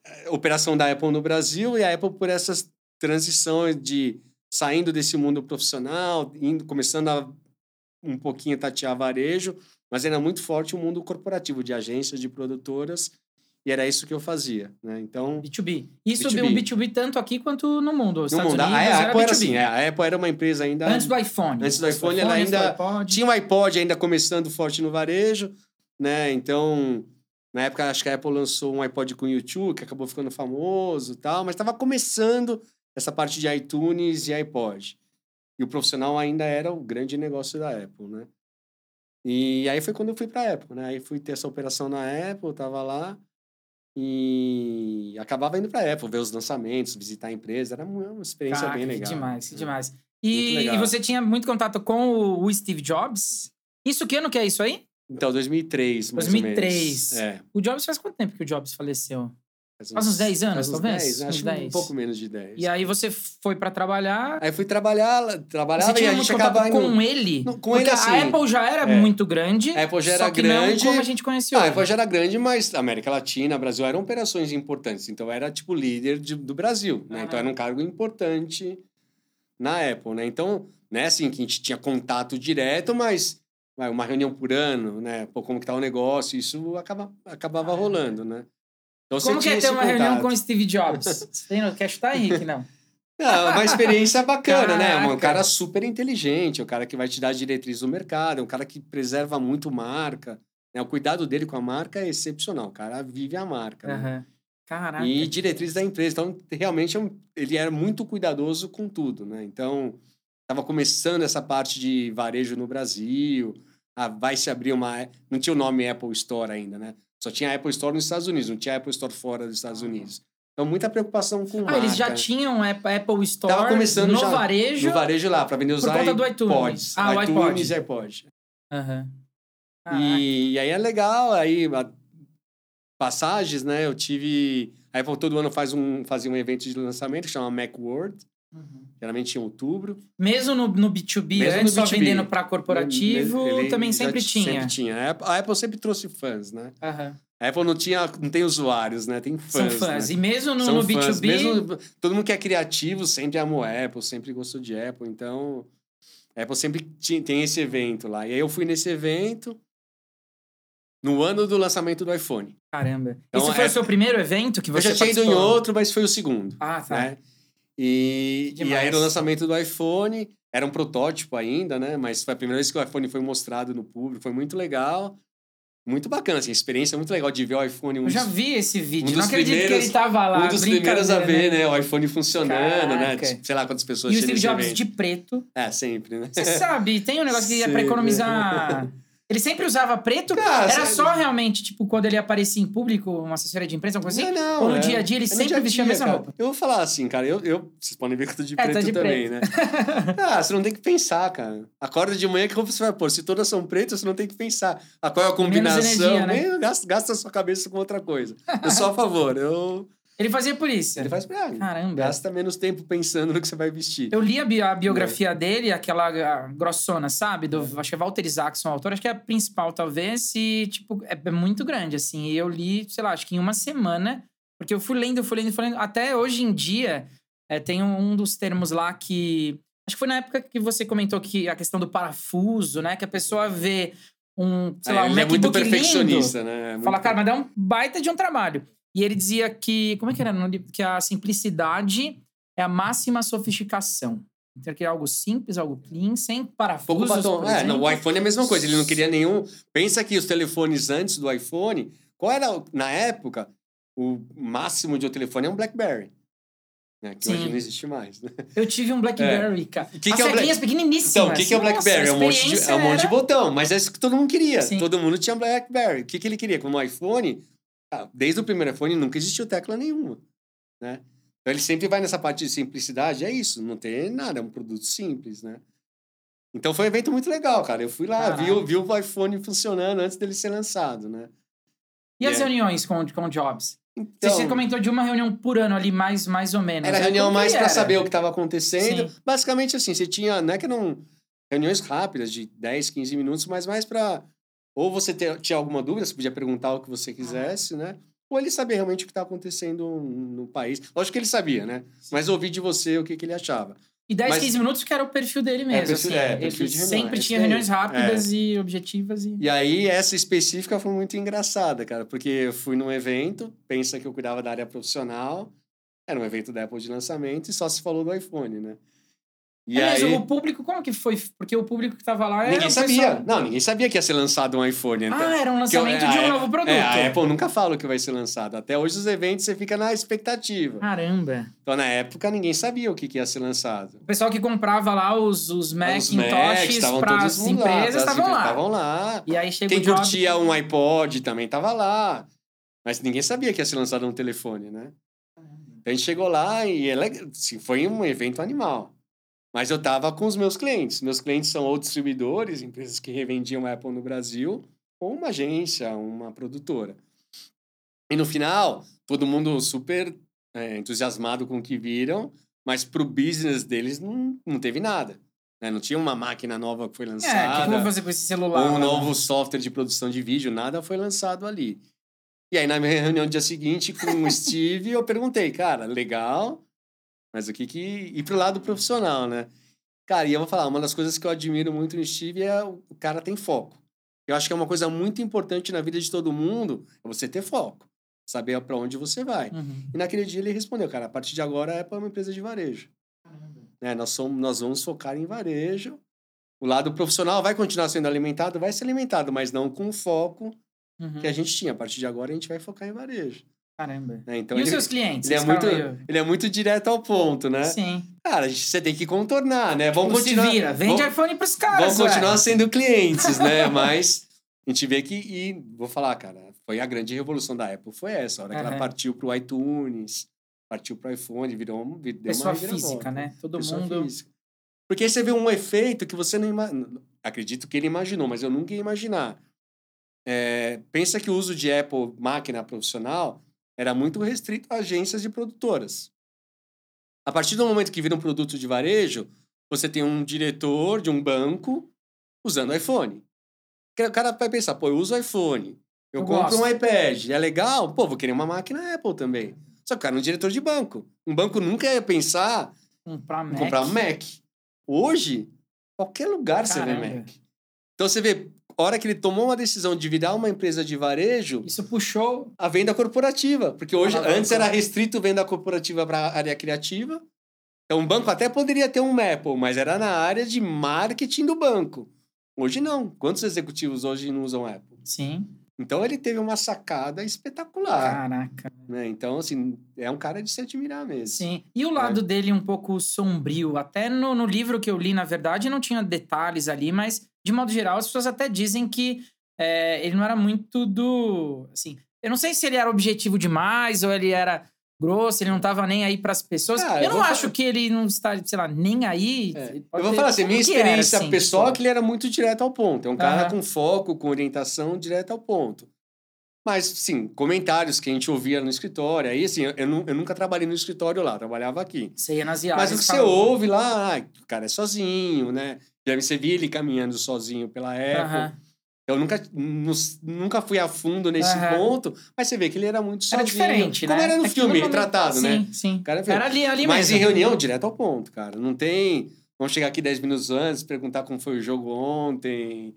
eh, operação da Apple no Brasil e a Apple por essas transições de saindo desse mundo profissional, indo, começando a um pouquinho tatear varejo, mas ainda muito forte o mundo corporativo de agências, de produtoras, e era isso que eu fazia, né? Então, B2B. Isso B2B. um B2B tanto aqui quanto no mundo. No mundo, a, Unidos a era Apple era B2B. assim, a Apple era uma empresa ainda Antes do iPhone. Antes do iPhone, ela antes do ainda iPod. tinha o iPod ainda começando forte no varejo, né? Então, na época, acho que a Apple lançou um iPod com YouTube, que acabou ficando famoso e tal, mas estava começando essa parte de iTunes e iPod. E o profissional ainda era o grande negócio da Apple, né? E aí foi quando eu fui para a Apple, né? Aí fui ter essa operação na Apple, tava lá e acabava indo para a Apple, ver os lançamentos, visitar a empresa, era uma experiência Caraca, bem que legal. demais, que né? demais. E, e você tinha muito contato com o, o Steve Jobs? Isso que ano que é isso aí? Então, 2003, mais 2003. ou menos. É. O Jobs faz quanto tempo que o Jobs faleceu? Faz Faz uns 10 anos, faz uns talvez? 10, Uns acho que 10. um pouco menos de 10. E aí você foi pra trabalhar. Aí fui trabalhar, trabalhava Você tinha e a gente acabava indo... com ele? Não, com ele, assim, a Apple já era é. muito grande. A Apple já só era que grande. não como a gente conheceu. Não, a Apple já era grande, mas América Latina, Brasil eram operações importantes. Então era tipo líder de- do Brasil, né? Aham. Então era um cargo importante na Apple, né? Então, né, assim, que a gente tinha contato direto, mas vai, uma reunião por ano, né? Pô, como que tá o negócio, isso acaba, acabava Ah. rolando, né? Então, Como que é ter uma reunião com o Steve Jobs? Você tem, no- quer chutar, Henrique? Não. Não, é uma experiência bacana, né? Um Caraca. cara super inteligente, um cara que vai te dar diretriz do mercado, é um cara que preserva muito marca. Né? O cuidado dele com a marca é excepcional. O cara vive a marca. né? Aham. Caraca. E diretriz da empresa. Então, realmente, é um- ele era muito cuidadoso com tudo, né? Então, estava começando essa parte de varejo no Brasil. Ah, vai se abrir uma... Não tinha o nome Apple Store ainda, né? Só tinha Apple Store nos Estados Unidos, não tinha Apple Store fora dos Estados Unidos. Então, muita preocupação com Ah, marca. eles já tinham App- Apple Store Tava começando no já varejo. No varejo lá, para vender os Por conta do iTunes. iPods. Ah, o iTunes iPod. e iPod. Caraca. E, e aí é legal, aí a- passagens, né? Eu tive... A Apple todo ano faz um, fazia um evento de lançamento que chama Macworld, Uhum. geralmente em outubro. Mesmo no, no B2B, Mesmo no antes só B2B. vendendo para corporativo, Ele também já sempre tinha. Sempre tinha. A Apple, a Apple sempre trouxe fãs, né? Aham. A Apple não tinha, não tem usuários, né? Tem fãs. São fãs. Né? E mesmo no, no fãs. B2B, Mesmo, todo mundo que é criativo sempre amou Apple, sempre gostou de Apple. Então, a Apple sempre tinha, tem esse evento lá. E aí eu fui nesse evento no ano do lançamento do iPhone. caramba. Então, Esse foi é- o seu primeiro evento que Eu você já tinha ido em outro, mas foi o segundo. Ah, tá. Né? E, e aí no lançamento do iPhone, era um protótipo ainda, né? Mas foi a primeira vez que o iPhone foi mostrado no público, foi muito legal. Muito bacana, assim, a experiência muito legal de ver o iPhone. Um Eu já vi esse vídeo. um Não acredito que ele tava lá. um dos primeiros a ver, brincadeira, né? O iPhone funcionando, né? Caraca. Sei lá quantas pessoas E o Steve Jobs de preto. É, sempre, né? Você sabe, tem um negócio que é pra (laughs) Sim. economizar. (laughs) Ele sempre usava preto? Cara, Era só realmente, tipo, quando ele aparecia em público, uma assessoria de imprensa, alguma coisa assim? Não, não, Ou no é- dia a dia ele é sempre dia vestia a mesma cara. roupa? Eu vou falar assim, cara, eu, eu vocês podem ver que eu tô de (laughs) É, tá preto de também, preto. né? ah, você não tem que pensar, cara. Acorda de manhã, que roupa você vai pôr? Se todas são pretas, você não tem que pensar. A qual é a combinação? energia, né? Gasta, gasta a sua cabeça com outra coisa. Eu sou a favor. Eu, Ele fazia isso. ele faz pra Caramba. Gasta menos tempo pensando no que você vai vestir. Eu li a, bi- a biografia dele, aquela grossona, sabe? Do, acho que é Walter Isaacson, o autor. Acho que é a principal, talvez. E, tipo, é, é muito grande, assim. E eu li, sei lá, acho que em uma semana. Porque eu fui lendo, fui lendo, fui lendo. Até hoje em dia, é, tem um, dos termos lá que... Acho que foi na época que você comentou que a questão do parafuso, né? Que a pessoa vê um, sei lá, um ele é muito MacBook lindo, perfeccionista, né? É muito- Fala, cara, mas dá um baita de um trabalho. E ele dizia que. Como é que era? Que a simplicidade é a máxima sofisticação. Então, que é algo simples, algo clean, sem parafusos. Pouco batom. É, no, o iPhone é a mesma coisa. Ele não queria nenhum. Pensa que os telefones antes do iPhone, qual era, o- na época, o máximo de um telefone é um Blackberry. Né? Que hoje Sim. não existe mais. Né? Eu tive um Blackberry, cara. O que As que é o Black- pequeniníssimas. Então, o que, que é o Nossa, BlackBerry? a É um, monte de, é um monte de botão, mas é isso que todo mundo queria. Sim. Todo mundo tinha BlackBerry. O que, que ele queria? Como iPhone, ah, desde o primeiro iPhone nunca existiu tecla nenhuma. Né? Então ele sempre vai nessa parte de simplicidade. É isso, não tem nada, é um produto simples, né? Então foi um evento muito legal, cara. Eu fui lá, vi, vi o iPhone funcionando antes dele ser lançado, né? E as É. reuniões com, com o Jobs? Então, Você comentou de uma reunião por ano ali, mais, mais ou menos. Era né? reunião Como mais para saber o que estava acontecendo. Sim. Basicamente assim, você tinha, não é que não reuniões rápidas de 10, 15 minutos, mas mais para ou você ter, tinha alguma dúvida, você podia perguntar o que você quisesse, né? Ou ele saber realmente o que está acontecendo no país. Lógico que ele sabia, né? Mas ouvir de você o que, que ele achava. E 10, Mas- 15 minutos que era o perfil dele mesmo. perfil- assim. é, Ele perfil de reunião, sempre é tinha reuniões rápidas e objetivas. E... E aí, essa específica foi muito engraçada, cara, porque eu fui num evento, pensa que eu cuidava da área profissional, era um evento da Apple de lançamento e só se falou do iPhone, né? E Aliás, aí... o público, como que foi? Porque o público que tava lá era Ninguém sabia. pessoal- Não, ninguém sabia que ia ser lançado um iPhone. então- Ah, era um que eu- lançamento é, de um Apple- novo produto. É, a Apple nunca fala que vai ser lançado. Até hoje, os eventos, você fica na expectativa. Caramba. Então, na época, ninguém sabia o que, que ia ser lançado. O pessoal que comprava lá os, os Macintoshes para as empresas as estavam lá. Estavam lá. E aí chega Quem curtia um iPod também estava lá. Mas ninguém sabia que ia ser lançado um telefone, né? Então, a gente chegou lá e é assim, foi um evento animal. Mas eu tava com os meus clientes. Meus clientes são ou distribuidores, empresas que revendiam Apple no Brasil, ou uma agência, uma produtora. E no final, todo mundo super é, entusiasmado com o que viram, mas pro business deles não, não teve nada. né? Não tinha uma máquina nova que foi É, o lançada que, que fazer com esse celular? um lá? novo software de produção de vídeo, nada foi lançado ali. E aí, na minha reunião do dia seguinte com o Steve, eu perguntei, cara, legal, mas o que que... Ir pro lado profissional, né? Cara, e eu vou falar, uma das coisas que eu admiro muito no Steve é o cara tem foco. Eu acho que é uma coisa muito importante na vida de todo mundo, é você ter foco. Saber para onde você vai. Uhum. E naquele dia ele respondeu, cara, a partir de agora é uma empresa de varejo né? Nós, somos, nós vamos focar em varejo. O lado profissional vai continuar sendo alimentado, vai ser alimentado, mas não com o foco Uhum. que a gente tinha. A partir de agora a gente vai focar em varejo. Caramba. né? Então e ele, os seus clientes? ele, é muito, meio- ele é muito direto ao ponto, né? Sim. Cara, você tem que contornar, né? Vamos Como se continuar. vira. Vende vamos, iPhone pros caras, vamos continuar ué. sendo clientes, né? (laughs) Mas a gente vê que. E vou falar, cara, foi a grande revolução da Apple. Foi essa, a hora que ela partiu pro iTunes, partiu pro iPhone, virou, vir- deu Pessoa uma reviravolta. física, né? Todo Pessoa mundo... física. Porque aí você vê um efeito que você não imagina. Acredito que ele imaginou, mas eu nunca ia imaginar. É, pensa que o uso de Apple máquina profissional era muito restrito a agências de produtoras. A partir do momento que vira um produto de varejo, você tem um diretor de um banco usando iPhone. O cara vai pensar, pô, eu uso iPhone, eu, Eu compro um gosto. iPad, é legal? Pô, vou querer uma máquina Apple também. Só que o cara é um diretor de banco. Um banco nunca ia pensar Comprar Mac. comprar um Mac. Hoje, qualquer lugar você vê Caramba. Mac. Então você vê, a hora que ele tomou uma decisão de virar uma empresa de varejo, Isso puxou... a venda corporativa. Porque hoje, Alavanca. antes era restrito venda corporativa para a área criativa, Então, o banco até poderia ter um Maple, mas era na área de marketing do banco. Hoje não. Quantos executivos hoje não usam Apple? Sim. Então, ele teve uma sacada espetacular. Caraca. Né? Então, assim, é um cara de se admirar mesmo. Sim. E o lado dele um pouco sombrio. Até no, no livro que eu li, na verdade, não tinha detalhes ali, mas, de modo geral, as pessoas até dizem que é, ele não era muito do. Assim, eu não sei se ele era objetivo demais ou ele era grosso, ele não tava nem aí pras pessoas. Ah, eu, eu não acho fa- que ele não está, sei lá, nem aí. É. Eu vou ter- falar assim, minha que era, experiência assim, pessoal é tipo? que ele era muito direto ao ponto. É um cara com foco, com orientação direto ao ponto. Mas, sim, comentários que a gente ouvia no escritório. Aí, assim, eu, eu nu- eu nunca trabalhei no escritório lá, trabalhava aqui. Você ia nas Mas viagens. o que você falava- ouve lá, ah, o cara é sozinho, né? Já você via ele caminhando sozinho pela. Aham. Eu nunca, nu- nunca fui a fundo nesse Aham. ponto, mas você vê que ele era muito sozinho. Era diferente, Como né? era no Aquilo filme, retratado, sim, né? Sim, cara Era ali, ali Mas mesmo. em reunião, direto ao ponto, cara. Não tem. Vamos chegar aqui 10 minutos antes, perguntar como foi o jogo ontem.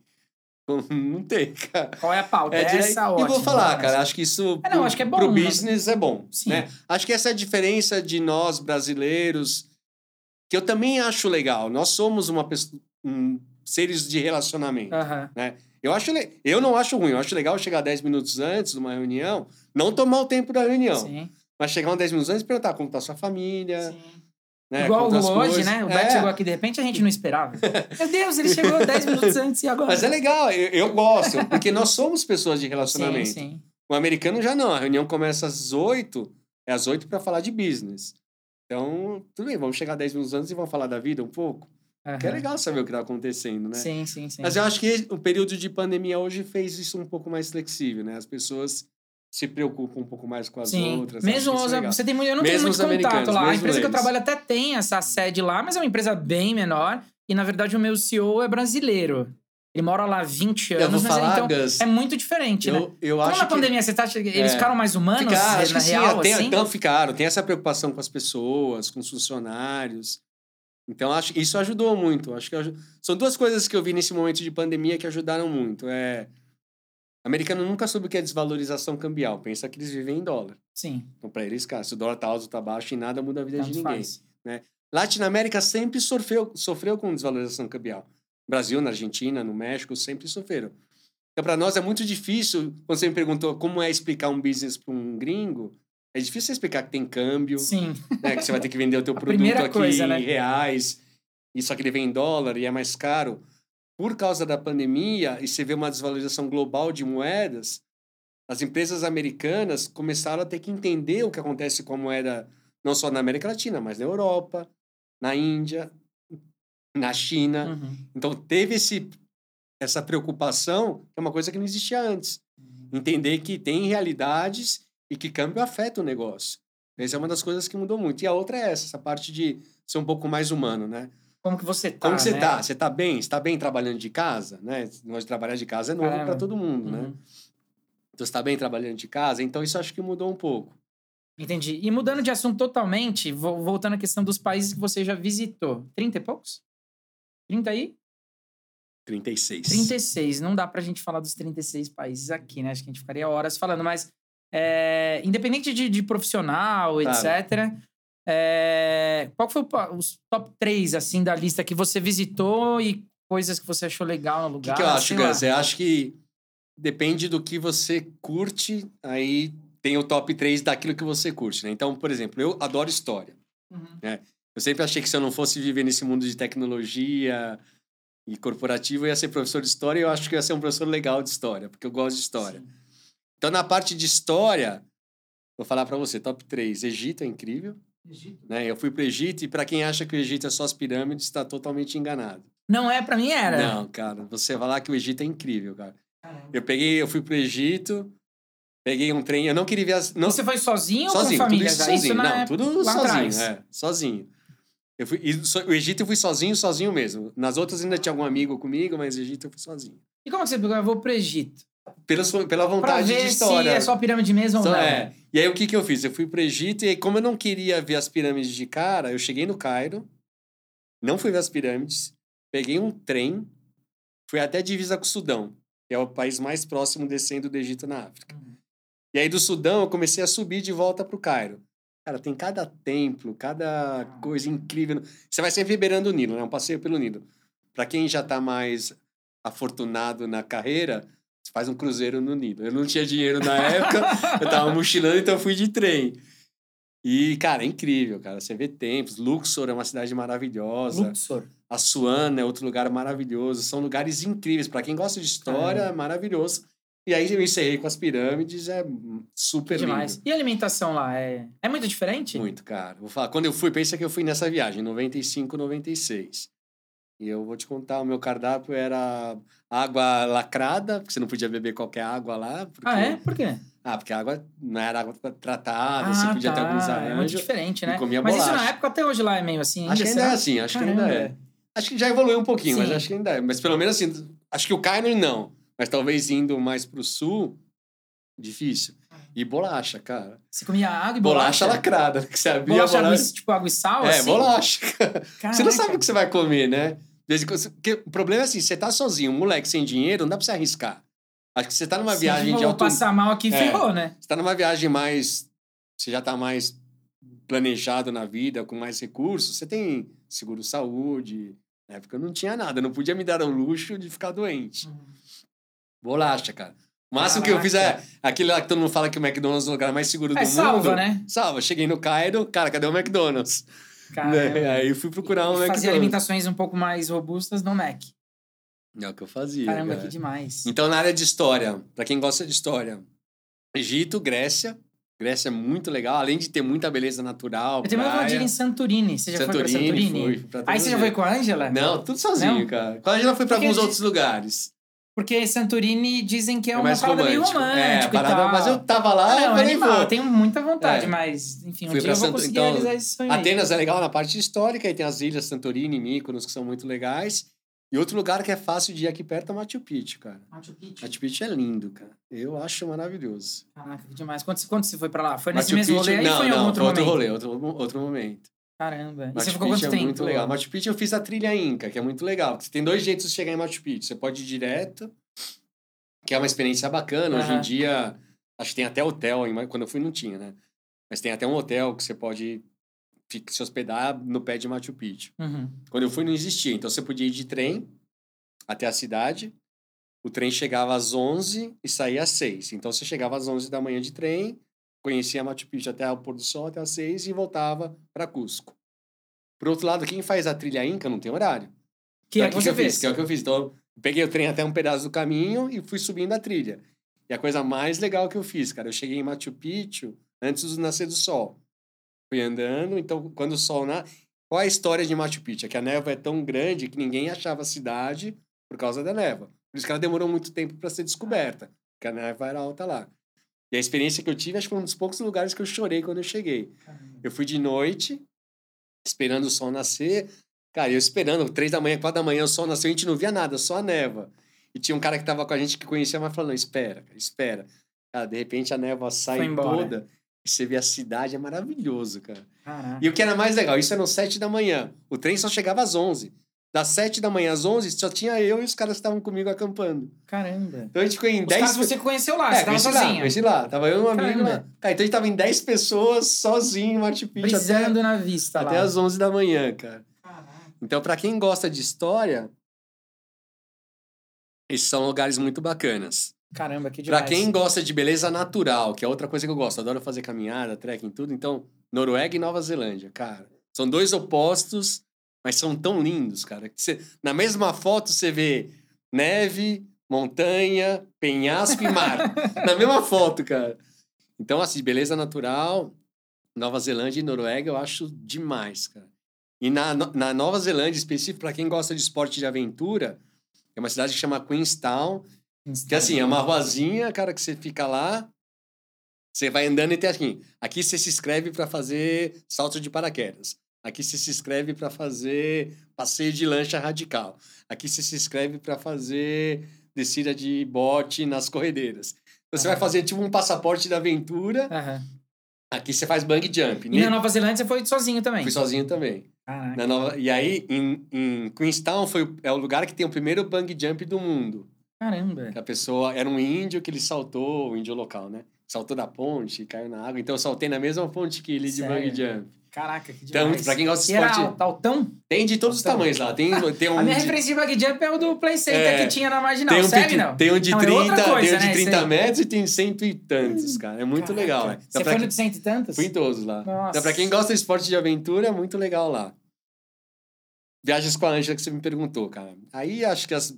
Não tem, cara. Qual é a pauta? É Essa e ótima. vou falar, cara, acho que isso É, não, acho que é bom, pro né? business é bom. Sim. Né? Acho que essa é a diferença de nós brasileiros, que eu também acho legal. Nós somos uma pessoa, um, seres de relacionamento. Aham. Eu, acho, eu não acho ruim, eu acho legal chegar 10 minutos antes de uma reunião, não tomar o tempo da reunião, Sim. mas chegar uns 10 minutos antes e perguntar como tá a sua família. sim. Né, Igual tá o hoje, né? O É. Beto chegou aqui de repente, a gente não esperava. (laughs) Meu Deus, ele chegou 10 minutos antes e agora? Mas é legal, eu, eu gosto, porque nós somos pessoas de relacionamento. Sim, sim. O americano já não, a reunião começa às 8, é às 8 para falar de business. Então, tudo bem, vamos chegar 10 minutos antes e vamos falar da vida um pouco. Que é legal saber o que está acontecendo, né? Sim, sim, sim. Mas eu acho que o período de pandemia hoje fez isso um pouco mais flexível, né? As pessoas se preocupam um pouco mais com as Sim. outras. Mesmo que os, é você tem eu não Mesmo tenho muito contato lá. A empresa que eu eles. trabalho até tem essa sede lá, mas é uma empresa bem menor. E, na verdade, o meu CEO é brasileiro. Ele mora lá há 20 anos, Eu vou falar, então Gus, é muito diferente, né? eu, eu Como acho na que... pandemia, você tá, eles É. ficaram mais humanos, Ficaram, na que sim, real, tem- assim? então ficaram. Tem essa preocupação com as pessoas, com os funcionários. Então, acho isso ajudou muito. Acho que são duas coisas que eu vi nesse momento de pandemia que ajudaram muito. É, americano nunca soube o que é desvalorização cambial. Pensa que eles vivem em dólar. Sim, Então, para eles, cara, se o dólar tá alto ou tá baixo, e nada muda a vida de tanto ninguém. faz. Latinoamérica sempre sofreu, sofreu com desvalorização cambial. Brasil, na Argentina, no México, sempre sofreram. Então, para nós é muito difícil, quando você me perguntou como é explicar um business para um gringo, é difícil você explicar que tem câmbio, Sim, né, que você vai ter que vender o teu (laughs) produto aqui coisa, em né? reais, e só que ele vem em dólar e é mais caro. Por causa da pandemia, e você vê uma desvalorização global de moedas, as empresas americanas começaram a ter que entender o que acontece com a moeda, não só na América Latina, mas na Europa, na Índia, na China. Uhum. Então, teve esse, essa preocupação, que é uma coisa que não existia antes. Entender que tem realidades e que câmbio afeta o negócio. Essa é uma das coisas que mudou muito. E a outra é essa, essa parte de ser um pouco mais humano, né? Como que você tá, Como que você né? tá? Você tá bem? Você tá bem trabalhando de casa? Né? Nós trabalhar de casa é novo para todo mundo, né? Uhum. Então, você tá bem trabalhando de casa? Então, isso acho que mudou um pouco. Entendi. E mudando de assunto totalmente, vo- voltando à questão dos países que você já visitou. 30 e poucos? 30 aí? 36. 36. Não dá pra gente falar dos 36 países aqui, né? Acho que a gente ficaria horas falando, mas é, independente de, de profissional, Claro. etc. é, qual foi o os top 3, assim, da lista que você visitou e coisas que você achou legal no O que, lugar? que eu acho. Gus? Eu acho que depende do que você curte, aí tem o top 3 daquilo que você curte, né? Então, por exemplo, eu adoro história. Uhum. Eu sempre achei que se eu não fosse viver nesse mundo de tecnologia e corporativo, eu ia ser professor de história e eu acho que eu ia ser um professor legal de história, porque eu gosto de história. Sim. Então, na parte de história, vou falar para você, top 3. Egito é incrível, Egito. né? Eu fui para o Egito e para quem acha que o Egito é só as pirâmides, está totalmente enganado. Não é, pra mim era. Não, cara, você vai lá que o Egito é incrível, cara. Caramba. Eu peguei, eu fui pro Egito, peguei um trem, eu não queria ver as. Não, Você foi sozinho, sozinho, ou com família? tudo sozinho. não, época- tudo sozinho, é, sozinho. Eu fui, e so- o Egito eu fui sozinho, sozinho mesmo. Nas outras ainda tinha algum amigo comigo, mas o Egito eu fui sozinho. E como que você pegou? Eu vou pro Egito. Pela, sua- pela Pra vontade ver de história. se é só pirâmide mesmo ou Só- não. é. E aí o que, que eu fiz? Eu fui pro Egito e como eu não queria ver as pirâmides de cara, eu cheguei no Cairo, não fui ver as pirâmides, peguei um trem, fui até a divisa com o Sudão, que é o país mais próximo descendo do Egito na África. Uhum. E aí do Sudão eu comecei a subir de volta pro Cairo. Cara, tem cada templo, cada coisa incrível. Você vai sempre beirando o Nilo, né? Um passeio pelo Nilo. Para quem já tá mais afortunado na carreira, faz um cruzeiro no Nilo. Eu não tinha dinheiro na época, (laughs) eu tava mochilando, então eu fui de trem. E, cara, é incrível, cara. Você vê templos. Luxor é uma cidade maravilhosa. Luxor. Assuana é outro lugar maravilhoso. São lugares incríveis. Para quem gosta de história, é maravilhoso. E aí eu encerrei com as pirâmides, é super Demais. lindo. E a alimentação lá? É, é muito diferente? Muito, cara. Vou falar, quando eu fui, pensa que eu fui nessa viagem, 95, 96. E eu vou te contar, o meu cardápio era água lacrada, porque você não podia beber qualquer água lá. Porque... Ah, é? Por quê? Ah, porque a água não era água tratada, ah, você podia tá. ter alguns arranjos. É muito diferente, né? comia mas bolacha. isso na época até hoje lá é meio assim. Acho que ainda será? é assim, acho Caramba. que ainda é. Acho que já evoluiu um pouquinho, mas Sim. acho que ainda é. Mas pelo menos assim, acho que o Cairo não. Mas talvez indo mais pro sul, difícil. E bolacha, cara. Você comia água e Bolacha, bolacha? lacrada, que você abria Bolacha, a água, bolacha. e- tipo água e sal, É, assim? bolacha. cara. (laughs) Você não sabe Caraca. o que você vai comer, né? Porque o problema é assim, você tá sozinho, um moleque sem dinheiro, não dá pra você arriscar. Acho que você tá numa Sim, viagem de alto... passar mal aqui, É. ferrou, né? Você tá numa viagem mais... Você já tá mais planejado na vida, com mais recursos. Você tem seguro-saúde. Na época eu não tinha nada. Não podia me dar ao luxo de ficar doente. Bolacha, cara. O máximo que eu fiz é Caraca. aquele lá que todo mundo fala que o McDonald's é o lugar mais seguro do É, mundo. salva, né? Salva. Cheguei no Cairo, cara, cadê o McDonald's? Né? Aí eu fui procurar um E McDonald's. Fazia alimentações um pouco mais robustas no Mac. É o que eu fazia. Caramba, cara. que demais. Então, na área de história, para quem gosta de história, Egito, Grécia. Grécia é muito legal, além de ter muita beleza natural. Eu tenho ir praia. em Santorini. Você já foi pra Santorini, Santorini? fui, pra Aí você já foi com a Ângela? Não, tudo sozinho, Não? cara. Quando a gente já foi pra Porque alguns de- outros lugares. Porque Santorini dizem que é, É uma parada meio romântico. romântica É, a e parada, tal. mas eu tava lá, Ah, eu não, é falei, animal, vou. tenho muita vontade, É. mas, enfim, um Fui dia pra eu vou Santo- conseguir então, realizar esse sonho aí. Atenas é legal na parte histórica, e tem as ilhas Santorini, Mykonos, que são muito legais. E outro lugar que é fácil de ir aqui perto é Machu Picchu, cara. Machu Picchu. Machu Picchu é lindo, cara. Eu acho maravilhoso. Caraca, que demais. Quando, quando você foi pra lá? Foi nesse Machu mesmo Picchu, rolê aí não, foi em algum não, outro outro momento? rolê, outro, outro momento. Caramba. E você Machu ficou quanto é tempo? muito legal. Machu Picchu eu fiz a trilha Inca, que é muito legal. Você tem dois jeitos de chegar em Machu Picchu. Você pode ir direto, que é uma experiência bacana. Hoje em dia, acho que tem até hotel. Quando eu fui, não tinha, né? Mas tem até um hotel que você pode se hospedar no pé de Machu Picchu. Uhum. Quando eu fui, não existia. Então, você podia ir de trem até a cidade. O trem chegava às 11 e saía às 6. Então, você chegava às 11 da manhã de trem, conhecia Machu Picchu até o pôr do sol, até às 6 e voltava para Cusco. Por outro lado, quem faz a trilha Inca não tem horário. Que é Então, que o você eu fiz? fez? Que é o que eu fiz. Então, eu peguei o trem até um pedaço do caminho e fui subindo a trilha. E a coisa mais legal que eu fiz, cara, eu cheguei em Machu Picchu antes do nascer do sol. Fui andando, então, quando o sol na... Qual é a história de Machu Picchu? É que a névoa é tão grande que ninguém achava a cidade por causa da névoa. Por isso que ela demorou muito tempo para ser descoberta, porque a névoa era alta lá. E a experiência que eu tive, acho que foi um dos poucos lugares que eu chorei quando eu cheguei. Eu fui de noite, esperando o sol nascer. Cara, eu esperando, três da manhã, quatro da manhã, o sol nasceu, a gente não via nada, só a névoa. E tinha um cara que tava com a gente que conhecia, mas falando, espera, cara, espera. Cara, de repente a névoa sai toda e você vê a cidade, é maravilhoso, cara. Caraca. E o que era mais legal, isso era às sete da manhã. O trem só chegava às onze. Das sete da manhã às onze, só tinha eu e os caras que estavam comigo acampando. Caramba. Então a gente ficou em Os dez... caras que você conheceu lá, É, você tava conheci lá, sozinho. conheci lá. Tava eu e um amigo lá. Cara, então a gente tava em 10 pessoas, sozinho, em Machu Picchu, até, Brisando na vista até lá. às 11 da manhã, cara. Caraca. Então, pra quem gosta de história, esses são lugares muito bacanas. Caramba, que Pra demais. quem gosta de beleza natural, que é outra coisa que eu gosto, adoro fazer caminhada, trekking, tudo. Então, Noruega e Nova Zelândia, cara. São dois opostos, mas são tão lindos, cara. que você- na mesma foto você vê neve, montanha, penhasco e mar. (laughs) na mesma foto, cara. Então, assim, beleza natural, Nova Zelândia e Noruega eu acho demais, cara. E na, na Nova Zelândia, específico, para quem gosta de esporte de aventura, é uma cidade que chama Queenstown, que assim, é uma ruazinha, cara, que você fica lá, você vai andando e tem assim, aqui você se inscreve para fazer salto de paraquedas. Aqui você se inscreve para fazer passeio de lancha radical. Aqui você se inscreve para fazer descida de bote nas corredeiras. Então, você vai fazer tipo um passaporte da aventura. Aham. Aqui você faz bang jump. E na Nova Zelândia você foi sozinho também. Fui sozinho também. Caraca. Na Nova... E aí, em, em Queenstown, foi, é o lugar que tem o primeiro bang jump do mundo. Caramba. Que a pessoa era um índio que ele saltou, o índio local, né? saltou da ponte, caiu na água. Então eu saltei na mesma ponte que ele de bungee jump. Caraca, que Então, demais. pra quem gosta de era esporte- alto- altão? Tem de todos os Então- tamanhos lá. Tem, tem um (laughs) A minha de- referência de bug jump é o do Play Center É. que tinha na Marginal. Tem um, pequ- não? tem um de Não, é 30, outra coisa, tem um de né, 30 esse aí. metros e tem cento e tantos, cara. É muito Caraca. legal, né? Você Então, foi no de cento e tantos? Fui em todos lá. Nossa. Então, pra quem gosta de esporte de aventura, é muito legal lá. Viagens com a Ângela que você me perguntou, cara. Aí acho que as.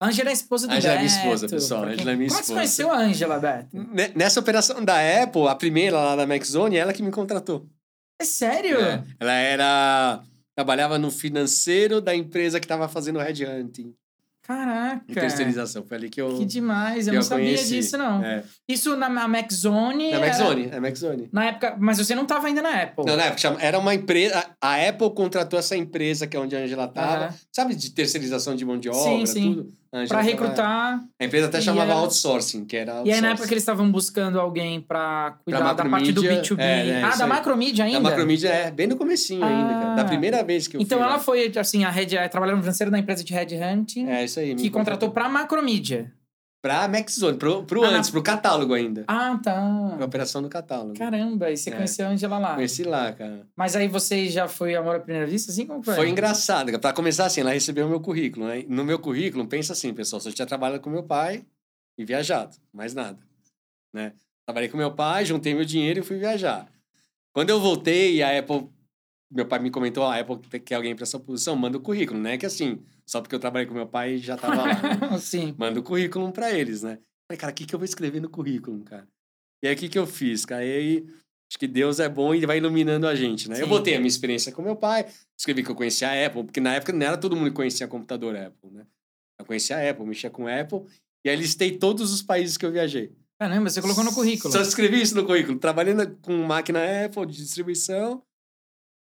Ângela é a esposa do A Ângela é Beto. minha esposa, pessoal. Quem- Ângela é minha é esposa. conheceu a Ângela, Beto? Ne- Nessa operação da Apple, a primeira lá da MacZone, ela que me contratou. É sério? É. Ela era. Trabalhava no financeiro da empresa que tava fazendo headhunting Caraca. e terceirização. Foi ali que eu. Que demais, eu que não sabia conheci. disso, não. É. Isso na, na MacZone. Na era- MacZone, é MacZone. Na época. Mas você não tava ainda na Apple. Não, na época era uma empresa. A Apple contratou essa empresa, que é onde a Angela tava. Aham. Sabe, de terceirização de mão de Sim, obra, sim. tudo? A Ângela Pra tava- recrutar. A empresa até chamava era- outsourcing, que era E aí, na época que eles estavam buscando alguém pra cuidar Pra da parte do macromídia, B2B. é, é, ah, da macromídia ainda? Da macromídia, é, bem no comecinho ainda, cara. Da Ah. primeira vez que eu Então fui ela foi, assim, a Red, trabalhando no financeiro da empresa de Headhunting, É, isso aí. que contratou pra macromídia. Pra MacZone, pro, pro Ah, antes, pro catálogo ainda. Ah, tá. Pra operação do catálogo. Caramba, e você É. conheceu a Angela lá. Conheci lá, cara. Mas aí você já foi amor à primeira vista, assim? Como foi? Foi engraçado. Pra começar assim, ela recebeu o meu currículo, né? No meu currículo, pensa assim, pessoal, só tinha trabalhado com meu pai e viajado, mais nada, né? Trabalhei com meu pai, juntei meu dinheiro e fui viajar. Quando eu voltei, a Apple, meu pai me comentou, "Ah, a Apple quer alguém pra essa posição, manda o currículo, né? Que assim, só porque eu trabalhei com meu pai já tava lá, né? (laughs) Sim. Manda o currículo pra eles, né? Falei, cara, o que, que eu vou escrever no currículo, cara? E aí, o que, que eu fiz, cara? E aí, acho que Deus é bom e vai iluminando a gente, né? Eu Sim. botei a minha experiência com meu pai, escrevi que eu conhecia a Apple, porque na época não era todo mundo que conhecia computador Apple, né? Eu conhecia a Apple, mexia com a Apple, e aí listei todos os países que eu viajei. Caramba, você colocou no currículo. Só escrevi isso no currículo. Trabalhando com máquina Apple de distribuição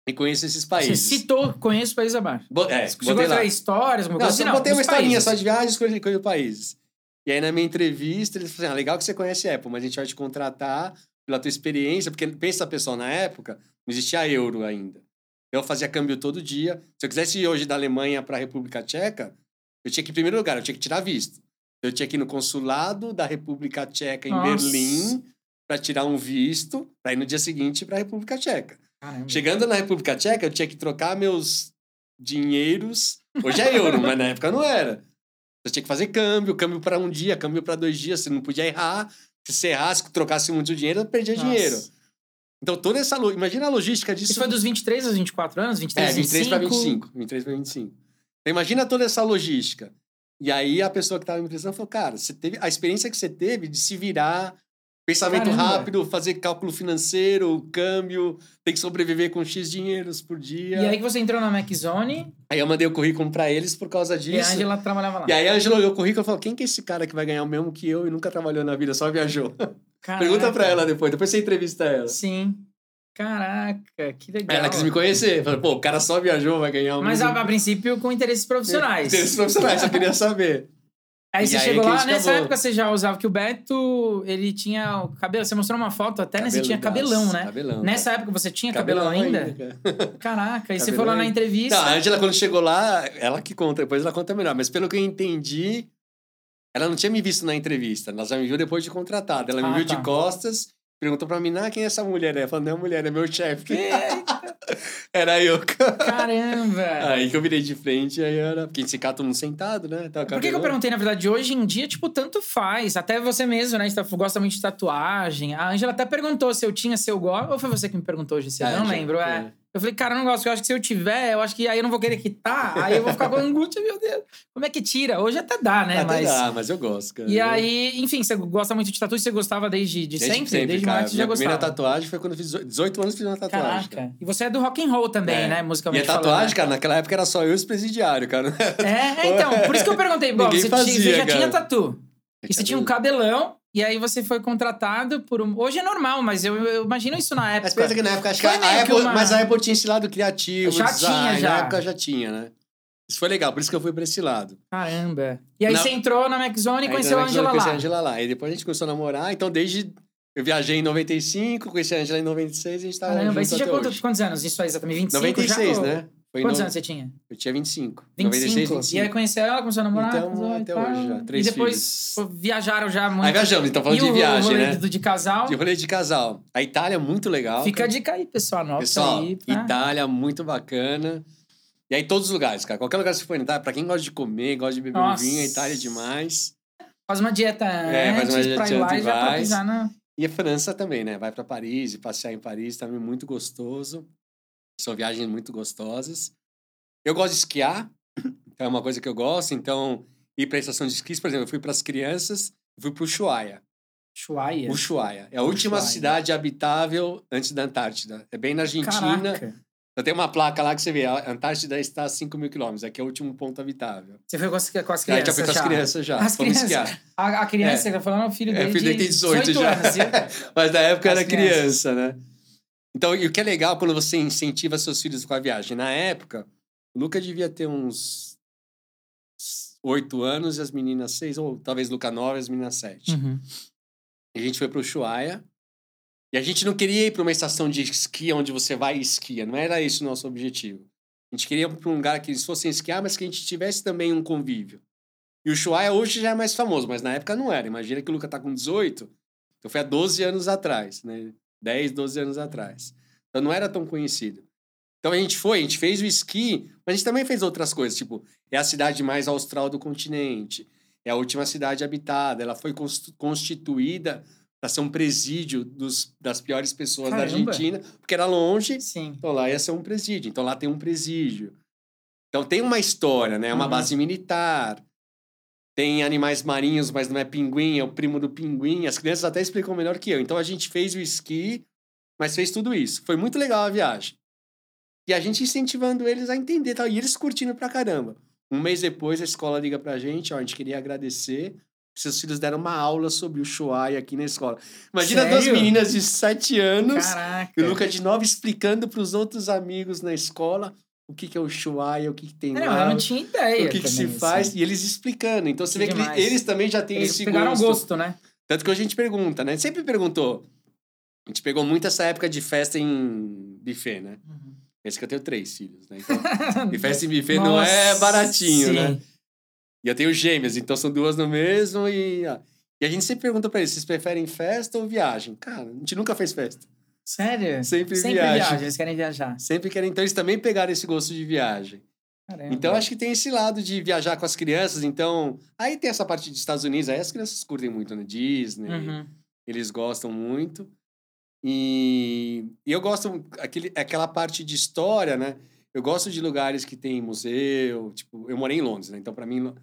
e conheço esses Você países. citou, conheço países abaixo. Bo- é, Você botei a lá. histórias, alguma Não, coisa só assim? Não, botei uma historinha países. só de viagens, escolhi escolhi países. E aí, na minha entrevista, eles falaram assim, ah, legal que você conhece a Apple, mas a gente vai te contratar pela tua experiência, porque pensa, pessoal, na época, não existia euro ainda. Eu fazia câmbio todo dia. Se eu quisesse ir hoje da Alemanha para a República Tcheca, eu tinha que, em primeiro lugar, eu tinha que tirar visto. Eu tinha que ir no consulado da República Tcheca em Nossa. Berlim para tirar um visto, para ir no dia seguinte para a República Tcheca. Caramba. Chegando na República Tcheca, eu tinha que trocar meus dinheiros. Hoje é euro, mas na época não era. Eu tinha que fazer câmbio, câmbio para um dia, câmbio para dois dias. Você não podia errar. Se você errasse, trocasse muito dinheiro, eu perdia Nossa. dinheiro. Então, toda essa. Imagina a logística disso. Isso foi dos 23 aos 24 anos? 23 É, 23 para 25? 25. 23 para 25. Então, imagina toda essa logística. E aí a pessoa que estava me emprestando falou: cara, você teve a experiência que você teve de se virar, pensamento Caramba. rápido, fazer cálculo financeiro, câmbio, tem que sobreviver com X dinheiros por dia. E aí que você entrou na MacZone Aí eu mandei o currículo pra eles por causa e a disso. Angela trabalhava lá. E aí a Angela olhou o currículo e falou: quem que é esse cara que vai ganhar o mesmo que eu e nunca trabalhou na vida, só viajou? (laughs) Caraca. Pergunta pra ela depois, depois você entrevista ela. Sim. Caraca, que legal. Ela quis me conhecer. Falou, pô, o cara só viajou, vai ganhar o Mas a, mesmo. a princípio com interesses profissionais. Interesses profissionais, só queria saber. Aí E você aí chegou lá, nessa acabou. época você já usava que o Beto, ele tinha o cabelo, você mostrou uma foto até, né? Você tinha cabelão, né? Cabelão. Nessa época você tinha cabelão, ainda? cara. (laughs) Caraca, e você Cabelão foi lá na ainda. entrevista. Não, a Angela, quando chegou lá, ela que conta, depois ela conta melhor. Mas pelo que eu entendi, ela não tinha me visto na entrevista. Ela já me viu depois de contratada. Ela me Ah, viu tá. de costas, perguntou pra mim, ah, quem é essa mulher? Ela falou, não é mulher, é meu chefe. (laughs) Era eu. Caramba! Aí que eu virei de frente, aí era. Porque se cá todo mundo sentado, né? Tava Por que, que eu perguntei, na verdade, hoje em dia, tipo, tanto faz. Até você mesmo, né? Você gosta muito de tatuagem. A Angela até perguntou se eu tinha, se eu gosto. Ou foi você que me perguntou hoje? Se eu Ah, não lembro. É. é. Eu falei, cara, eu não gosto. Eu acho que se eu tiver, eu acho que aí eu não vou querer quitar. Aí eu vou ficar com (laughs) angústia, meu Deus. Como é que tira? Hoje até dá, né? Até mas. dá, mas eu gosto, cara. E aí, enfim, você gosta muito de tatu você gostava desde, de Desde sempre? Desde cara. moleque já Minha primeira gostava. tatuagem foi quando eu fiz 18 anos fiz uma tatuagem. Caraca. cara. E você é do rock and roll também, É. né? E a Musicalmente tatuagem, falando, cara, naquela época era só eu e os presidiários, cara. né? É, é, então, por isso que eu (laughs) perguntei, bom, você, tinha- você fazia, já tinha tatu. E você tinha um cabelão, e aí você foi contratado por um. Hoje é normal, mas eu, eu imagino isso na época. Mas pensa que na época, acho que a, a Apple, uma- mas a Apple tinha esse lado criativo, Já design, tinha, já. na época já tinha, né? Isso foi legal, por isso que eu fui pra esse lado. Caramba. E aí Não. você entrou na MacZone e conheceu a na Angela conheci lá. a Angela lá. Aí depois a gente começou a namorar, então desde... Eu viajei em 95, conheci a Angela em 96 e a gente tava Caramba, junto e você tinha até quantos, anos? Isso aí, exatamente 25 96, já? ou- né? Foi Quantos no- anos você tinha? Eu tinha 25. 25. 96, 25. E aí conheceu ela, começou a namorar? Então, até hoje já, três E depois filhos. viajaram já muito. Aí viajamos, então falando e de o viagem, rolê né? do- de casal. De rolê de casal. A Itália é muito legal. Fica a cara. dica aí, pessoal. Anota Pessoal, aí. pra- Itália muito bacana. E aí todos os lugares, cara. Qualquer lugar que você for na Itália, pra quem gosta de comer, gosta de beber um Nossa. vinho, a Itália é demais. Faz uma dieta É, faz antes uma dieta pra ir lá e já pra vai. pisar na... E a França também, né? Vai pra Paris passear em Paris também muito gostoso. São viagens muito gostosas. Eu gosto de esquiar, então (clears throat) é uma coisa que eu gosto. Então, ir pra estação de esquis, por exemplo, eu fui pras crianças, fui pro Ushuaia. Ushuaia. Ushuaia. É a última Ushuaia. cidade habitável antes da Antártida. É bem na Argentina. Caraca. Eu tenho uma placa lá que você vê, a Antártida está a 5 mil quilômetros, aqui é o último ponto habitável. Você foi com as, com as Aí crianças já fui com as crianças já. As Vamos crianças. esquiar. A, a criança É. que tá falando é o filho É, dele o filho dele de tem 18 já. anos. (laughs) Mas na época As era criança, né? Então, e o que é legal quando você incentiva seus filhos com a viagem? Na época, o Luca devia ter uns 8 anos e as meninas 6, ou talvez Luca 9 e as meninas 7. Uhum. E a gente foi pro Ushuaia. E a gente não queria ir para uma estação de esqui onde você vai e esquia. Não era esse o nosso objetivo. A gente queria ir para um lugar que eles fossem esquiar, mas que a gente tivesse também um convívio. E o Ushuaia hoje já é mais famoso, mas na época não era. Imagina que o Luca tá com 18. Então foi há 12 anos atrás, né? 10, 12 anos atrás. Então não era tão conhecido. Então a gente foi, a gente fez o esqui, mas a gente também fez outras coisas, tipo, é a cidade mais austral do continente, é a última cidade habitada, ela foi cons- constituída para ser um presídio dos, das piores pessoas da Caramba. Argentina, porque era longe, Sim. então lá ia ser um presídio. Então lá tem um presídio. Então tem uma história, né? É uma Uhum. base militar. Tem animais marinhos, mas não é pinguim, é o primo do pinguim. As crianças até explicam melhor que eu. Então a gente fez o esqui, mas fez tudo isso. Foi muito legal a viagem. E a gente incentivando eles a entender tal. E eles curtindo pra caramba. Um mês depois, a escola liga pra gente, ó, a gente queria agradecer. Seus filhos deram uma aula sobre o Shuai aqui na escola. Imagina duas Sério? meninas de 7 anos Caraca. e o Luca de 9 explicando pros outros amigos na escola o que, que é o Shuai, o que, que tem Não, lá. eu não tinha ideia. o que, que se também, faz, assim. e eles explicando. Então você Que vê que demais. eles também já têm Eles esse pegaram gosto. gosto, né? Tanto que hoje a gente pergunta, né? Sempre perguntou. A gente pegou muito essa época de festa em buffet, né? Uhum. Esse que eu tenho três filhos, né? Então, (laughs) e festa em buffet não é Nossa, baratinho, sim. né? E eu tenho gêmeas, então são duas no mesmo e... ah, E a gente sempre pergunta pra eles, vocês preferem festa ou viagem? Cara, a gente nunca fez festa. Sério? Sempre, Sempre viagem, eles querem viajar. Sempre querem. Então eles também pegaram esse gosto de viagem. Caramba. Então acho que tem esse lado de viajar com as crianças. Então, aí tem essa parte dos Estados Unidos, aí as crianças curtem muito, né? Disney, Uhum. eles gostam muito. E, e eu gosto aquele, aquela parte de história, né? Eu gosto de lugares que tem museu, tipo, eu morei em Londres, né? Então para mim Lo-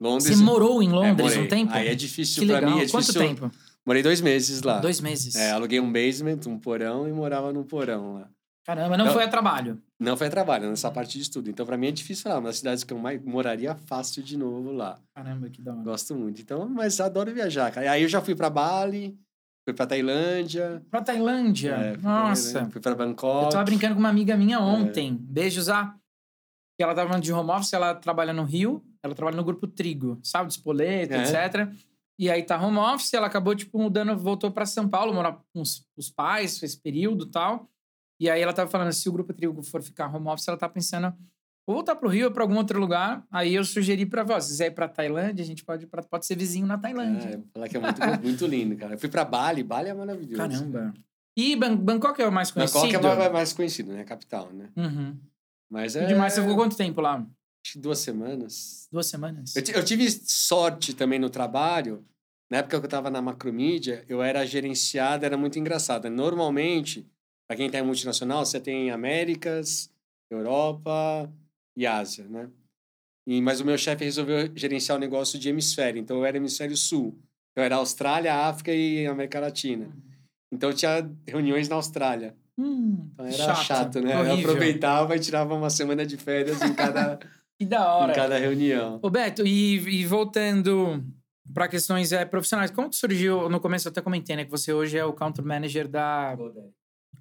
Londres Você morou em é, Londres morei. um tempo? Aí é difícil para mim, é Quanto difícil. tempo? Morei dois meses lá. Dois meses. É, aluguei um basement, um porão e morava num porão lá. Caramba, não Eu- foi a trabalho. Não foi a trabalho, nessa parte de estudo. Então, para mim é difícil falar. Uma das cidades que eu mais moraria fácil de novo lá. Caramba, que da hora. Gosto muito. Então, mas adoro viajar, cara. Aí eu já fui para Bali, fui para Tailândia. Pra Tailândia. é, fui pra Nossa. Tailândia, Fui para Eu Bangkok. tava brincando com uma amiga É. minha ontem. Beijos a. Ela tava falando de home office, ela trabalha no Rio, ela trabalha no grupo Trigo, sabe? De espoleta, É. etc. E aí tá home office, ela acabou, tipo, mudando, voltou pra São Paulo, morar com os, os pais, esse período e tal. E aí ela tava falando, se o grupo Trigo for ficar home office, ela tá pensando, vou voltar pro Rio ou pra algum outro lugar. Aí eu sugeri pra você, se quiser ir pra Tailândia, a gente pode, pra- pode ser vizinho na Tailândia. É, falar que é muito, (laughs) muito lindo, cara. Eu fui para Bali, Bali é maravilhoso. Caramba. E Ban- Bangkok é o mais conhecido? Bangkok é mais, mais conhecido, né? A capital, né? Uhum. Mas é. demais, você ficou quanto tempo lá? duas semanas. Duas semanas? Eu, eu tive sorte também no trabalho. Na época que eu estava na macromídia, eu era gerenciado, era muito engraçado. Normalmente, para quem está em multinacional, você tem Américas, Europa e Ásia, né? E, mas o meu chefe resolveu gerenciar o negócio de hemisfério. Então, eu era hemisfério sul. Eu era Austrália, África e América Latina. Então, eu tinha reuniões na Austrália. Hum, Então, era chato, né? Eu horrível. aproveitava e tirava uma semana de férias em cada, (laughs) Que da em hora. cada reunião. Ô, Beto, e, e voltando para questões é, profissionais, como que surgiu, no começo eu até comentei, né, que você hoje é o Country Manager da,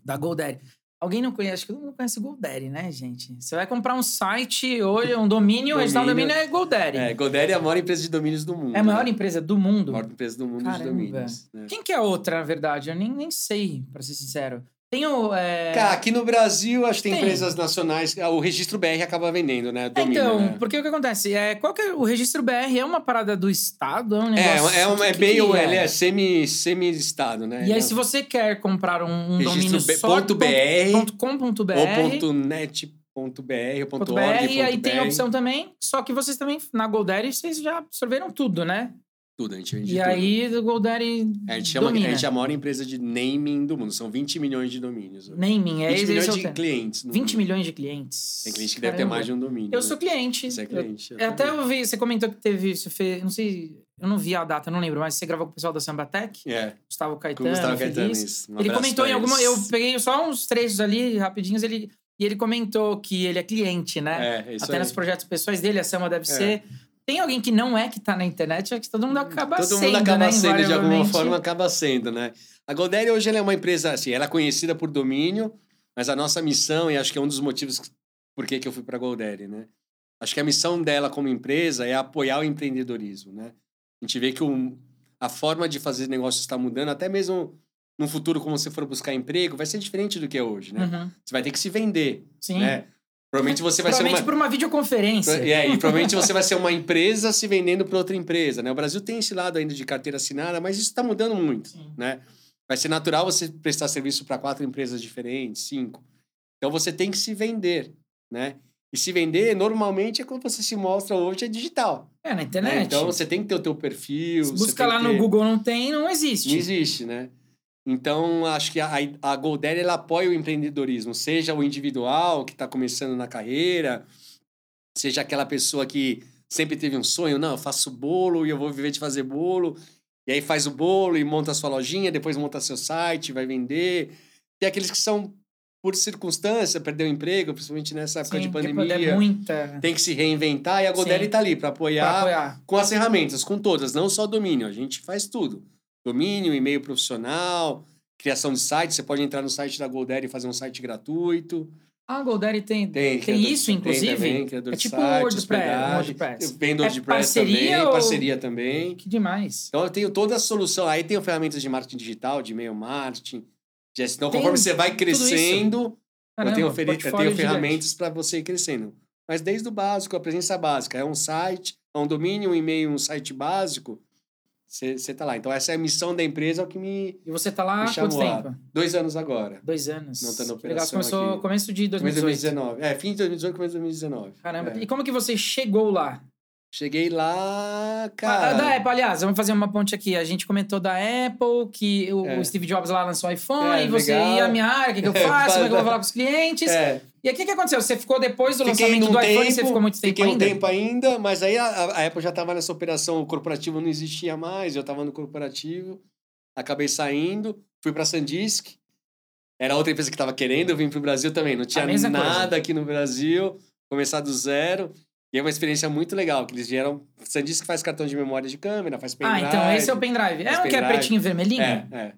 da GoDaddy. Alguém não conhece, acho que todo mundo conhece o GoDaddy, né, gente? Você vai comprar um site hoje, um domínio, o registrar um Domínio. domínio é GoDaddy. É, GoDaddy é a maior empresa de domínios do mundo. É a maior né? empresa do A mundo. maior empresa do mundo Caramba. de domínios. né? Quem que é a outra, na verdade? Eu nem, nem sei, pra ser sincero. Tem o. É... Cara, aqui no Brasil, acho que tem, Tem. empresas nacionais. ah, O registro BR acaba vendendo, né? É, Domínio, então, né? porque o que acontece? É, qual que é o registro BR? É uma parada do Estado? É um É, negócio. é, uma, é bem. que Ele é semi- semi-estado, né? E aí, Ele se você quer comprar um, um domínio B- só ponto BR, ponto ponto Ou ponto .net, ponto .br, ponto .org, BR, e aí tem a opção também, só que vocês também, na GoDaddy, vocês já absorveram tudo, né? Tudo, a gente vende E tudo. aí, o GoDaddy A gente, chama, a gente é a maior empresa de naming do mundo. São 20 milhões de domínios. Naming, é 20 esse, milhões esse é o de tema. clientes. no 20 mundo. milhões de clientes. Tem cliente que deve ter Caramba. mais de um domínio. Eu né? sou cliente. Você é Eu- cliente. eu até eu vi, você comentou que teve, você fez, não sei, eu não vi a data, não lembro, mas você gravou com o pessoal da Sambatec, É, Gustavo Caetano, Gustavo. Caetano. isso. Um Ele comentou em alguma. Eu peguei só uns trechos ali, rapidinhos, ele, e ele comentou que ele é cliente, né? É, é isso Até aí. nos projetos pessoais dele, a Selma deve É. ser. Tem alguém que não é que tá na internet, é que todo mundo acaba Todo sendo, mundo acaba né? sendo, de alguma forma, acaba sendo, né? A GoDaddy hoje é uma empresa, assim, ela é conhecida por domínio, mas a nossa missão, e acho que é um dos motivos por que que eu fui para a GoDaddy, né? Acho que a missão dela como empresa é apoiar o empreendedorismo, né? A gente vê que o, a forma de fazer negócio está mudando, até mesmo no futuro, como você for buscar emprego, vai ser diferente do que é hoje, né? Uhum. Você vai ter que se vender, Sim. né? Provavelmente você vai ser Provavelmente uma... por uma videoconferência. É, e provavelmente você vai ser uma (laughs) empresa se vendendo para outra empresa, né? O Brasil tem esse lado ainda de carteira assinada, mas isso está mudando muito, Sim. né? Vai ser natural você prestar serviço para quatro empresas diferentes, cinco. Então você tem que se vender, né? E se vender, normalmente, é quando você se mostra hoje, é digital. É, na né? internet. Então você tem que ter o teu perfil. Se busca lá que no ter- Google, não tem, não existe. Não existe, né? Então, acho que a, a GoDaddy ela apoia o empreendedorismo, seja o individual que está começando na carreira, seja aquela pessoa que sempre teve um sonho, não, eu faço bolo e eu vou viver de fazer bolo, e aí faz o bolo e monta a sua lojinha, depois monta seu site, vai vender. Tem aqueles que são, por circunstância, perdeu o emprego, principalmente nessa época Sim, de porque pandemia. É muita. Tem que se reinventar e a Sim. está ali para apoiar, apoiar. com as ferramentas, com todas, não só domínio, a gente faz tudo. Domínio, e-mail profissional, criação de site, você pode entrar no site da GoDaddy e fazer um site gratuito. Ah, a GoDaddy tem, Tem, tem, isso, tem inclusive? também, criador é de tipo site, o WordPress. WordPress. Vendor É de press parceria também, ou- parceria também. Que demais. Então eu tenho toda a solução. Aí tem ferramentas de marketing digital, de e-mail marketing. de- Então, Tem conforme você vai crescendo, eu Caramba, tenho, oferi- eu tenho ferramentas para você ir crescendo. Mas desde o básico, a presença básica. É um site, é um domínio, um e-mail, um site básico. Você está lá. Então, essa é a missão da empresa, é o que me, E você tá lá há quanto tempo? Dois anos agora. Dois anos. Não tá na Que legal, operação começou aqui. começo de Começo de 2018. 2019. É, fim de 2018, começo de 2019. Caramba. É. E como que você chegou lá? Cheguei lá, Ah, cara. da Apple, aliás, vamos fazer uma ponte aqui. A gente comentou da Apple, que o É. Steve Jobs lá lançou o iPhone, É, e você legal. ia à minha área, o que, que eu (laughs) faço, como é que eu vou falar com os clientes. É, E aí, o que, que aconteceu? Você ficou depois do fiquei lançamento do iPhone, tempo, você ficou muito tempo fiquei um ainda? tempo ainda, mas aí a, a Apple já estava nessa operação, o corporativo não existia mais, eu estava no corporativo, acabei saindo, fui para Sandisk, era outra empresa que estava querendo, eu vim para o Brasil também, não tinha nada coisa. aqui no Brasil, começar do zero, e é uma experiência muito legal, que eles vieram, Sandisk faz cartão de memória de câmera, faz pendrive. Ah, então esse é o pendrive. É Faz um que é pretinho e vermelhinho? É, é.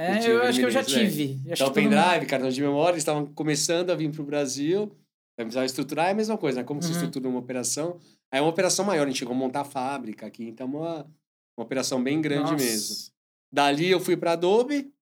É, pretinho eu acho que eu já tive. Acho Então, todo mundo- pendrive, cartão de memória, eles estavam começando a vir para o Brasil. Precisava estruturar, é a mesma coisa, né? Como Uhum. estrutura uma operação. Aí é uma operação maior, a gente chegou a montar a fábrica aqui, então é uma, uma operação bem grande Nossa. mesmo. Dali eu fui para Adobe,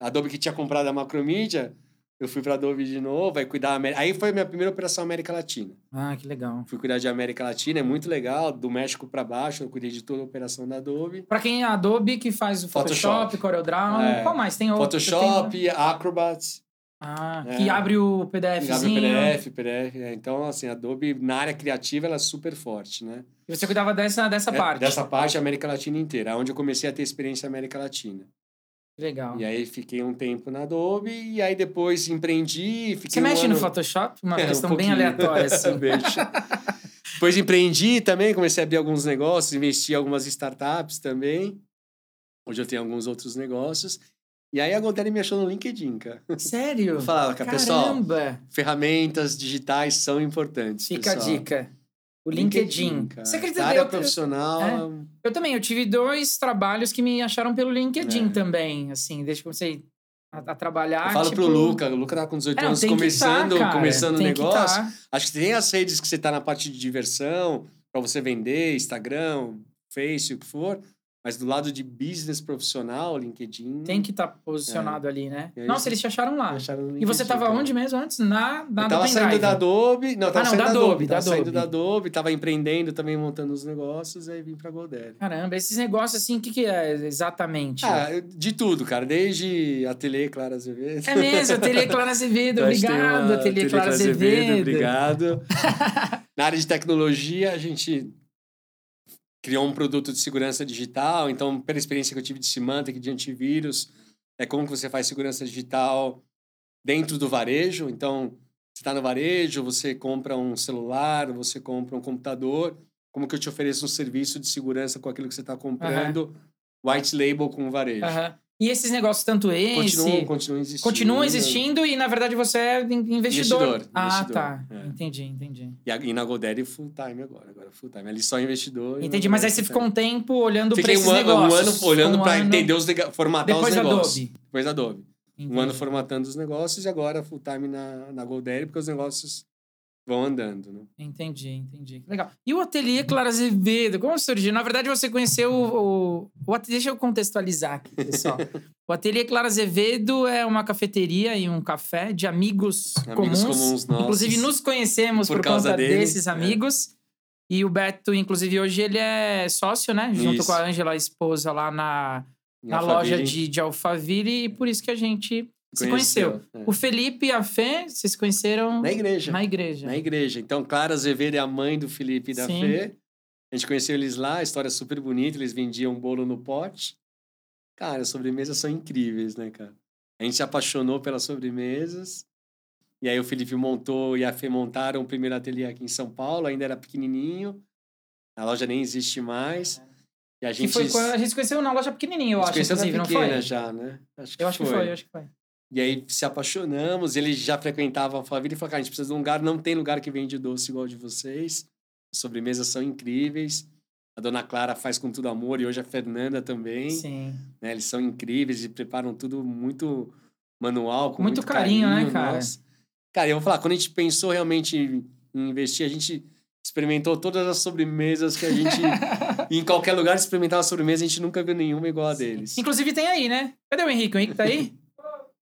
a Adobe que tinha comprado a Macromedia, eu fui para Adobe de novo, aí cuidar da América. Aí foi a minha primeira operação América Latina. Ah, que legal. Fui cuidar de América Latina, é muito legal, do México para baixo, eu cuidei de toda a operação da Adobe. Pra quem é Adobe, que faz o Photoshop, Photoshop. CorelDRAW, É. qual mais? Tem outro? Photoshop, Tem... Acrobat, Ah, É. que abre o Abre PDFzinho. PDF, PDF. é. Então, assim, a Adobe na área criativa ela é super forte, né? E você cuidava dessa, dessa É, parte. Dessa parte, a América Latina inteira, onde eu comecei a ter experiência na América Latina. Legal. E aí fiquei um tempo na Adobe e aí depois empreendi. Você um mexe no ano- Photoshop? Uma (laughs) É, um questão bem pouquinho. aleatória, assim. (laughs) Depois empreendi também, comecei a abrir alguns negócios, investi em algumas startups também. Hoje eu tenho alguns outros negócios. E aí a GoDaddy me achou no LinkedIn, cara. Sério? Eu falava, cara, pessoal, Caramba! ferramentas digitais são importantes. Fica a pessoal. dica. O LinkedIn. cara. Você acredita área eu, profissional. É. eu também, eu tive dois trabalhos que me acharam pelo LinkedIn É. também, assim, desde que eu comecei a, a trabalhar. Eu falo tipo... pro Luca, o Luca tá com 18 É, anos começando, tá, começando o tem que negócio. tá. Acho que tem as redes que você tá na parte de diversão, para você vender, Instagram, Face, o que for. Mas do lado de business profissional, LinkedIn. Tem que estar posicionado ali, né? Aí Nossa, eles te acharam lá. acharam E você LinkedIn, tava cara. onde mesmo antes? Na, na Eu tava do saindo da Adobe. Não, tava Ah, não, saindo da Adobe, Adobe. da Tava saindo Adobe. da Adobe, tava empreendendo também, montando os negócios, aí vim pra Goldere. Caramba, esses negócios assim, o que, que é exatamente? Ah, de tudo, cara. Desde ateliê Clara Azevedo. É mesmo, Ateliê (laughs) Clara Azevedo, obrigado, Ateliê Clara Azevedo. Obrigado. (laughs) Na área de tecnologia, a gente criou um produto de segurança digital. Então, pela experiência que eu tive de Symantec, de antivírus, é como que você faz segurança digital dentro do varejo. Então, você está no varejo, você compra um celular, você compra um computador. Como que eu te ofereço um serviço de segurança com aquilo que você está comprando? White label com o varejo. Aham. E esses negócios, tanto esse, Continuam, continuam existindo. continuam existindo e, na verdade, você é in- investidor. Investidor, ah, investidor, tá. é. Entendi, entendi. E, a- e na Godaddy full time agora, agora full time. Ali só investidor. Entendi, mas aí Godaddy você ficou um tempo olhando para Fiquei esses um ano, um negócios. ano olhando Um para entender os formatar Depois os negócios. Adobe. Depois da Adobe. Um Entendi. ano formatando os negócios e agora full time na, na Godaddy, porque os negócios vão andando, né? Entendi, entendi. Legal. E o Ateliê Clara Azevedo, como surgiu? Na verdade, você conheceu o... o, o ate- deixa eu contextualizar aqui, pessoal. (laughs) o Ateliê Clara Azevedo é uma cafeteria e um café de amigos, Amigos comuns. comuns nossos. Inclusive, nos conhecemos por, Por causa dele, desses é. amigos. E o Beto, inclusive, hoje ele é sócio, né? Junto Isso. com a Ângela, a esposa, lá na, na Alphaville, loja de, de Alphaville. E por isso que a gente se conheceu, conheceu. é. O Felipe e a Fê, vocês se conheceram Na igreja. na igreja. Na igreja. Então, Clara Azevedo é a mãe do Felipe e da Sim. Fê. A gente conheceu eles lá, a história é super bonita, eles vendiam bolo no pote. Cara, as sobremesas são incríveis, né, cara? A gente se apaixonou pelas sobremesas. E aí o Felipe montou e a Fê montaram o primeiro ateliê aqui em São Paulo, ainda era pequenininho. A loja nem existe mais. E a Que gente, foi quando a gente se conheceu na loja pequenininha, eu acho, inclusive, não foi? já, né? Acho que Eu acho que foi, eu acho que foi. E aí se apaixonamos, ele já frequentava a Alphaville e falou, cara, a gente precisa de um lugar, não tem lugar que vende doce igual de vocês. As sobremesas são incríveis. A dona Clara faz com tudo amor e hoje a Fernanda também. Sim. Né? Eles são incríveis e preparam tudo muito manual, com Muito muito, carinho, né, cara? nossa. Cara, eu vou falar, quando a gente pensou realmente em investir, a gente experimentou todas as sobremesas que a gente... (laughs) em qualquer lugar experimentar uma sobremesa, a gente nunca viu nenhuma igual a deles. Inclusive tem aí, né? Cadê o Henrique? O Henrique tá aí?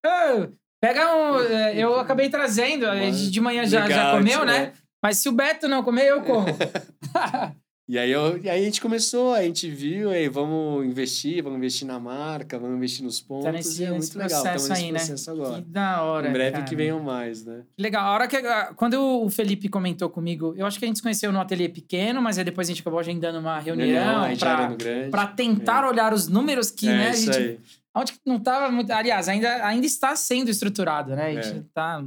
Ô, pega um. é, Eu acabei trazendo. De manhã já, já Legal, comeu, né? é. Mas se o Beto não comer, eu como. (laughs) E aí, eu, e aí a gente começou, a gente viu, aí vamos investir, vamos investir na marca, vamos investir nos pontos. tá nesse, e é muito legal, estamos nesse aí, né? processo agora. Que da hora. em breve cara. que venham mais, né? Legal. A hora que. Quando o Felipe comentou comigo, eu acho que a gente se conheceu no ateliê pequeno, mas aí depois a gente acabou agendando uma reunião já era pra, pra tentar olhar os números que, é, né, a gente aí. Onde não estava muito. Aliás, ainda, ainda está sendo estruturado, né? A gente É. tá,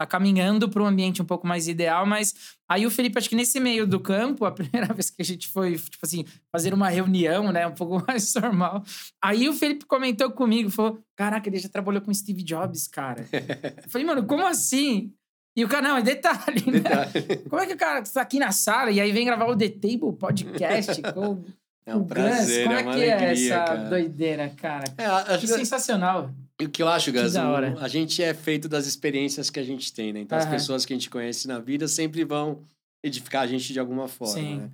tá caminhando para um ambiente um pouco mais ideal, mas aí o Felipe, acho que nesse meio do campo, a (laughs) primeira vez que a gente foi, tipo assim, fazer uma reunião, né? Um pouco (laughs) mais normal. Aí o Felipe comentou comigo, falou: Caraca, ele já trabalhou com Steve Jobs, cara. (laughs) Eu falei, mano, como assim? E o cara, não, é detalhe, né? Detalhe. Como é que o cara está aqui na sala e aí vem gravar o The Table Podcast com É um o prazer, Como é é que é alegria, essa cara. doideira, cara? É, acho Que que, sensacional. o que eu acho, Gas, a gente é feito das experiências que a gente tem, né? Então, as pessoas que a gente conhece na vida sempre vão edificar a gente de alguma forma, Sim. né?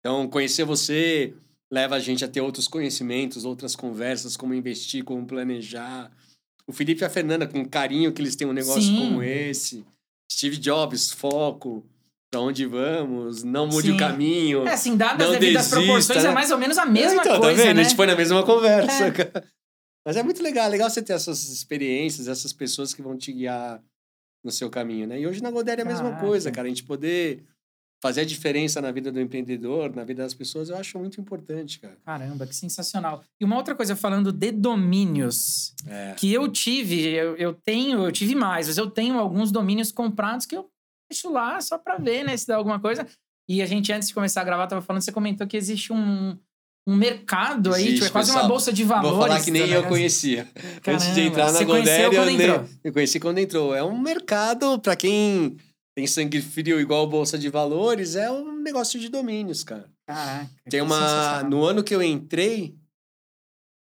Então, conhecer você leva a gente a ter outros conhecimentos, outras conversas, como investir, como planejar. O Felipe e a Fernanda, com o carinho que eles têm um negócio Sim. como esse. Steve Jobs, foco, pra onde vamos, não mude Sim. o caminho. É, assim, dadas as devidas desista, proporções, né? é mais ou menos a mesma então, coisa, tá vendo? né? A gente foi na mesma conversa, É. cara. Mas é muito legal, é legal você ter essas experiências, essas pessoas que vão te guiar no seu caminho, né? E hoje na Godere é a mesma coisa, cara. A gente poder fazer a diferença na vida do empreendedor, na vida das pessoas, eu acho muito importante, cara. Caramba, que sensacional. E uma outra coisa, falando de domínios, É. que eu tive, eu, eu tenho, eu tive mais, mas eu tenho alguns domínios comprados que eu deixo lá só pra ver, né, se dá alguma coisa. E a gente, antes de começar a gravar, tava falando, você comentou que existe um, um mercado aí, Existe, tipo, é quase uma pessoal. bolsa de valores. Vou falar que nem tá eu conhecia. Antes Caramba, de entrar na conheceu Godere, eu, nem- eu conheci quando entrou. É um mercado, pra quem tem sangue frio igual bolsa de valores, é um negócio de domínios, cara. Caraca. Tem uma. No ano que eu entrei,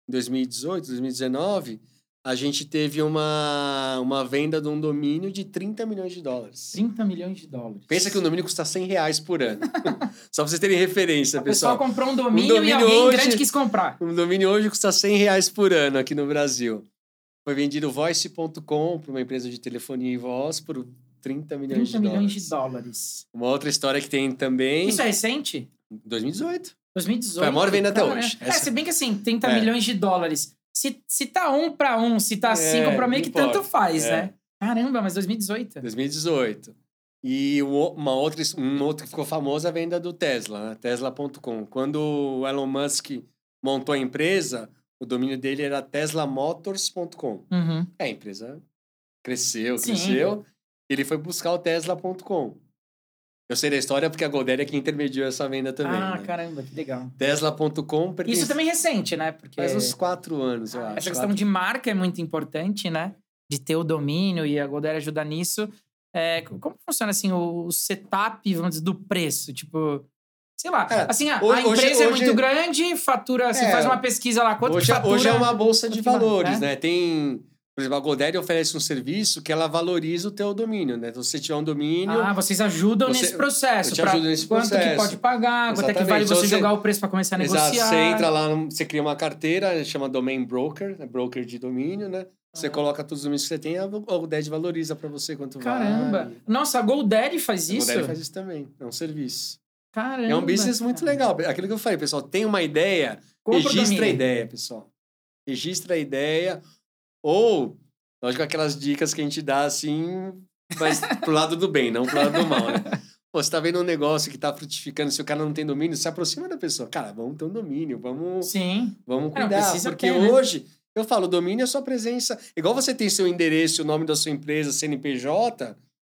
em 2018, 2019, a gente teve uma, uma venda de um domínio de 30 milhões de dólares. 30 milhões de dólares. Pensa que o domínio custa 100 reais por ano. (laughs) Só pra vocês terem referência, O pessoal. pessoal comprou um domínio, domínio e alguém hoje- grande quis comprar. Um domínio hoje custa 100 reais por ano aqui no Brasil. Foi vendido voice.com para uma empresa de telefonia e voz por 30 milhões 30 de milhões dólares. de dólares. Uma outra história que tem também. Isso é recente? 2018. 2018. Foi a maior venda até hoje. É, Essa- se bem que assim, 30 É. milhões de dólares. Se, se tá um pra um, se tá É, cinco pra meio que importa. tanto faz, É. né? Caramba, mas 2018. 2018. E uma outra, um outro que ficou famoso é a venda do Tesla, né? Tesla.com. Quando o Elon Musk montou a empresa, o domínio dele era teslamotors.com. Uhum. É, a empresa cresceu, Sim. cresceu. Ele foi buscar o tesla.com. Eu sei da história porque a Goldera é que intermediou essa venda também. ah, né? caramba, que legal. Tesla.com pertence- Isso também é recente, né? Porque faz uns quatro anos, eu Ah, acho. essa questão quatro- de marca é muito importante, né? De ter o domínio e a Goldera ajuda nisso. É, co- como funciona assim o setup, vamos dizer, do preço? Tipo, sei lá, É, assim, a, hoje- a empresa é hoje- muito grande, fatura, você É. faz uma pesquisa lá, quanto hoje, fatura? hoje é uma bolsa de valores, né? né? Tem, por exemplo, a Goldera oferece um serviço que ela valoriza o teu domínio, né? Então, se você tiver um domínio, Ah, vocês ajudam Você- nesse processo. eu te ajudo nesse quanto que processo. pode pagar, quanto é que Exatamente. vale Então você você- jogar o preço para começar a Exato, negociar. você entra lá, você cria uma carteira, chama Domain Broker, né? broker de domínio, né? Você Ah. coloca todos os domínios que você tem, a GoDaddy valoriza para você quanto Caramba. vale. Nossa, a GoDaddy faz A isso? GoDaddy faz isso também, é um serviço. Caramba. é um business muito legal. Aquilo que eu falei, pessoal, tem uma ideia, Compra registra a ideia, pessoal. Registra a ideia, ou, lógico, aquelas dicas que a gente dá assim, mas pro lado do bem, não pro lado do mal, né? Pô, você tá vendo um negócio que tá frutificando, se o cara não tem domínio, se aproxima da pessoa. Cara, vamos ter um domínio, vamos Sim. Vamos não, cuidar, precisa porque ter, né? hoje, eu falo, domínio é sua presença. Igual você tem seu endereço, o nome da sua empresa, CNPJ,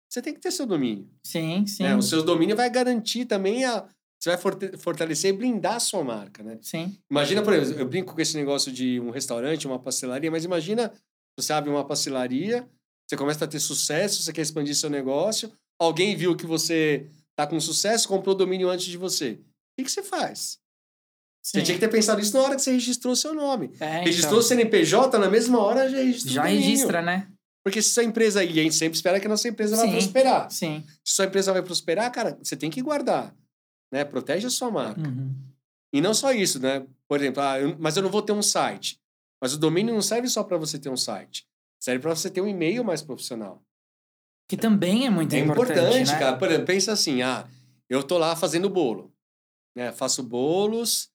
você tem que ter seu domínio. Sim, sim. né? O seu domínio vai garantir também a. Você vai fortalecer e blindar a sua marca, né? Sim. Imagina, por exemplo, eu brinco com esse negócio de um restaurante, uma pastelaria, mas imagina você abre uma pastelaria, você começa a ter sucesso, você quer expandir seu negócio, alguém viu que você tá com sucesso, comprou o domínio antes de você. O que, que você faz? Você sim. tinha que ter pensado isso na hora que você registrou o seu nome. É, Registrou o então, CNPJ, na mesma hora já registrou Já o registra, né? Porque se sua empresa, e a gente sempre espera que a nossa empresa vai Sim. prosperar. Sim. Se sua empresa vai prosperar, cara, você tem que guardar. Né? Protege a sua marca. Uhum. E não só isso, né? Por exemplo, ah, eu- mas eu não vou ter um site. Mas o domínio não serve só para você ter um site. Serve para você ter um e-mail mais profissional. Que também é muito É importante, importante, né? cara. Por exemplo, pensa assim, ah, eu tô lá fazendo bolo. Né? Faço bolos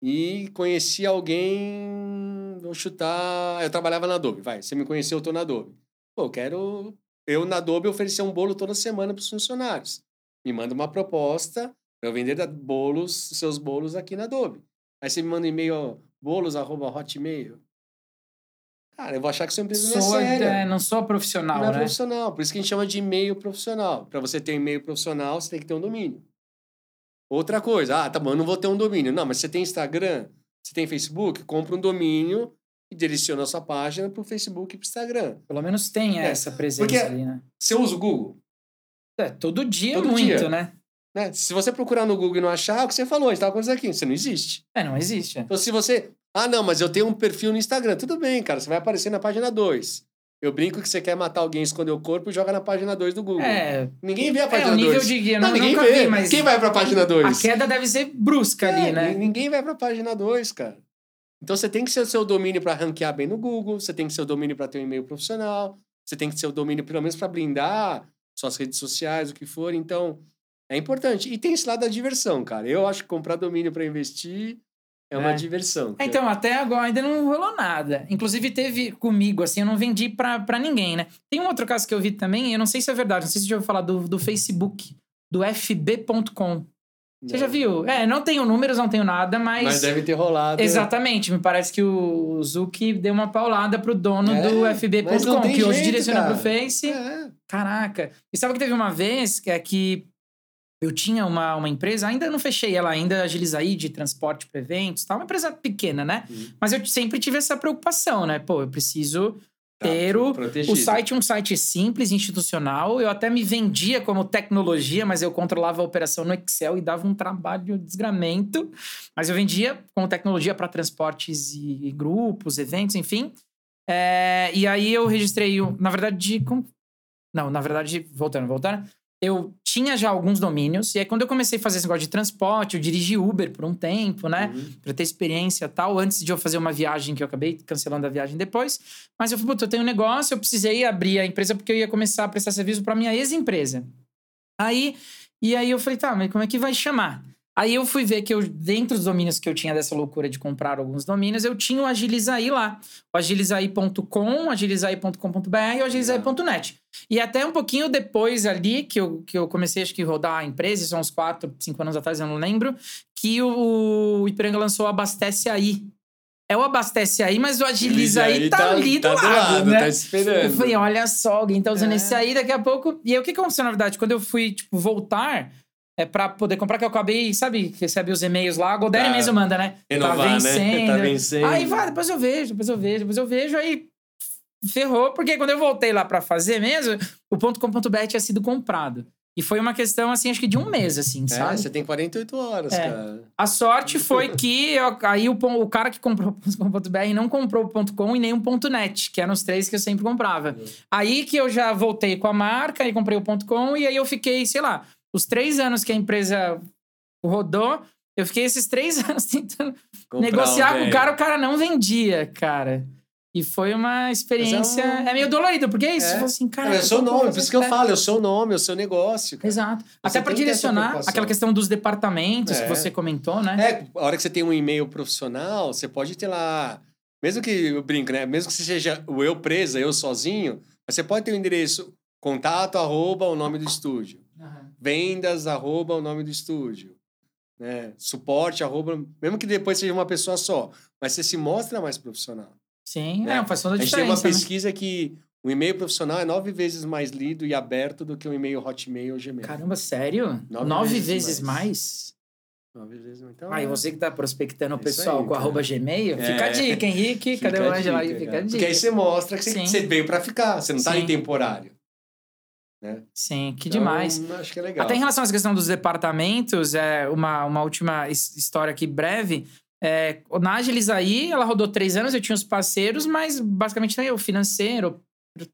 e conheci alguém, vou chutar, eu trabalhava na Adobe, vai, você me conheceu, eu tô na Adobe. Pô, eu quero, eu na Adobe oferecer um bolo toda semana para os funcionários. Me manda uma proposta para eu vender bolos, seus bolos aqui na Adobe. Aí você me manda um e-mail, ó, bolos, arroba, hotmail. Cara, eu vou achar que sua empresa não é séria. é, não sou profissional, Não é né? profissional. Por isso que a gente chama de e-mail profissional. Para você ter um e-mail profissional, você tem que ter um domínio. Outra coisa, ah, tá bom, eu não vou ter um domínio. Não, mas você tem Instagram, você tem Facebook, compra um domínio e direciona a sua página para o Facebook e para o Instagram. Pelo menos tem É, essa presença porque- ali, né? Você usa o Google? É, todo dia Todo muito, dia. né? Né? Se você procurar no Google e não achar, é o que você falou, a gente estava acontecendo aqui, você não existe. É, não existe. é. Então, se você. Ah, não, mas eu tenho um perfil no Instagram. Tudo bem, cara, você vai aparecer na página 2. Eu brinco que você quer matar alguém, esconder o corpo e joga na página 2 do Google. É, Ninguém vê a é página o nível 2. de. Eu Não, não, ninguém nunca vê. vi, mas Quem vai pra página 2? a queda deve ser brusca ali, É, né? Ninguém vai pra página 2, cara. Então você tem que ser o seu domínio para ranquear bem no Google, você tem que ser o domínio para ter um e-mail profissional, você tem que ser o domínio pelo menos para blindar suas redes sociais, o que for. Então, é importante. E tem esse lado da diversão, cara. Eu acho que comprar domínio para investir é uma É. diversão. É, Então, até agora ainda não rolou nada. Inclusive, teve comigo, assim, eu não vendi pra, pra ninguém, né? Tem um outro caso que eu vi também, eu não sei se é verdade, não sei se você já ouviu falar do, do Facebook, do fb.com. Você já viu? É, não tenho números, não tenho nada, mas. Mas deve ter rolado. Exatamente, me parece que o Zuki deu uma paulada pro dono É, do fb.com, que hoje direciona cara. pro Face. É. Caraca. E sabe que teve uma vez que é que eu tinha uma, uma empresa, ainda não fechei ela ainda, Agilizaí, de transporte para eventos, tá? Uma empresa pequena, né? Uhum. Mas eu sempre tive essa preocupação, né? Pô, eu preciso Tá, ter o, o site é um site simples, institucional. Eu até me vendia como tecnologia, mas eu controlava a operação no Excel e dava um trabalho desgramento. Mas eu vendia como tecnologia para transportes e, e grupos, eventos, enfim. É, e aí eu registrei, na verdade, de, não, na verdade, voltando, voltando, eu tinha já alguns domínios, e aí quando eu comecei a fazer esse negócio de transporte, eu dirigi Uber por um tempo, né? Uhum. Pra ter experiência e tal, antes de eu fazer uma viagem que eu acabei cancelando a viagem depois. Mas eu falei, puta, eu tenho um negócio, eu precisei abrir a empresa porque eu ia começar a prestar serviço pra minha ex-empresa. Aí, e aí eu falei, tá, mas como é que vai chamar? Aí eu fui ver que eu, dentro dos domínios que eu tinha dessa loucura de comprar alguns domínios, eu tinha o Agilizaí lá. O agilizaí.com, agilizaí.com.br e o agilizaí.net. E até um pouquinho depois ali, que eu, que eu comecei, acho que, rodar a empresa, são uns 4, 5 anos atrás, eu não lembro, que o, o Ipiranga lançou o Abastece Aí. É o Abastece Aí, mas o Agiliza Aí tá, ali do tá lado, né? Tá esperando. Eu falei, olha só, alguém tá usando É. esse aí daqui a pouco. E aí, o que que aconteceu, na verdade? Quando eu fui, tipo, voltar é pra poder comprar, que eu acabei, sabe, recebe os e-mails lá, a Godere Tá. mesmo manda, né? Renovar, tá né? (laughs) vencendo. Tá vencendo. Aí vai, depois eu vejo, depois eu vejo, depois eu vejo, aí ferrou, porque quando eu voltei lá pra fazer mesmo, o .com.br tinha sido comprado. E foi uma questão, assim, acho que de um mês, assim, É, sabe? você tem 48 horas, É. cara. A sorte foi (laughs) que eu- aí o, o cara que comprou o .com.br não comprou o .com e nem o .net, que eram os três que eu sempre comprava. Aí que eu já voltei com a marca e comprei o .com e aí eu fiquei, sei lá, os três anos que a empresa rodou, eu fiquei esses três (laughs) anos tentando Comprar negociar um com o cara, o cara não vendia, cara. E foi uma experiência... É É, um- meio dolorido, porque é isso. É. Você assim, cara... É o seu eu nome, por isso que eu falo, é o seu nome, é o seu negócio. cara. Exato. Até tem para que direcionar aquela questão dos departamentos que É. você comentou, né? É, a hora que você tem um e-mail profissional, você pode ter lá. Mesmo que eu brinco, né? Mesmo que você seja o eu presa, eu sozinho, você pode ter o endereço contato arroba o nome do estúdio. Vendas arroba o nome do estúdio. Né? Suporte arroba. Mesmo que depois seja uma pessoa só. Mas você se mostra mais profissional. Sim, É. é, faz toda a A gente tem diferença. uma né? pesquisa que o e-mail profissional é nove vezes mais lido e aberto do que o e-mail Hotmail ou Gmail. Caramba, sério? Nove Nove, vezes vezes, mais. mais? Nove vezes mais. Então, Ah, e é- você que tá prospectando o É pessoal aí, com arroba Gmail, fica a É. dica, Henrique. Fica Cadê o a Ângelo aí? dica, Fica a dica. Porque aí você mostra que você, você veio pra ficar, você não tá Sim. em temporário. Sim, que Então, demais. Acho que é legal. Até em relação essa questão dos departamentos, é uma, uma última his- história aqui breve. É, na Agilizaí, ela rodou três anos, eu tinha os parceiros, mas basicamente né, o financeiro,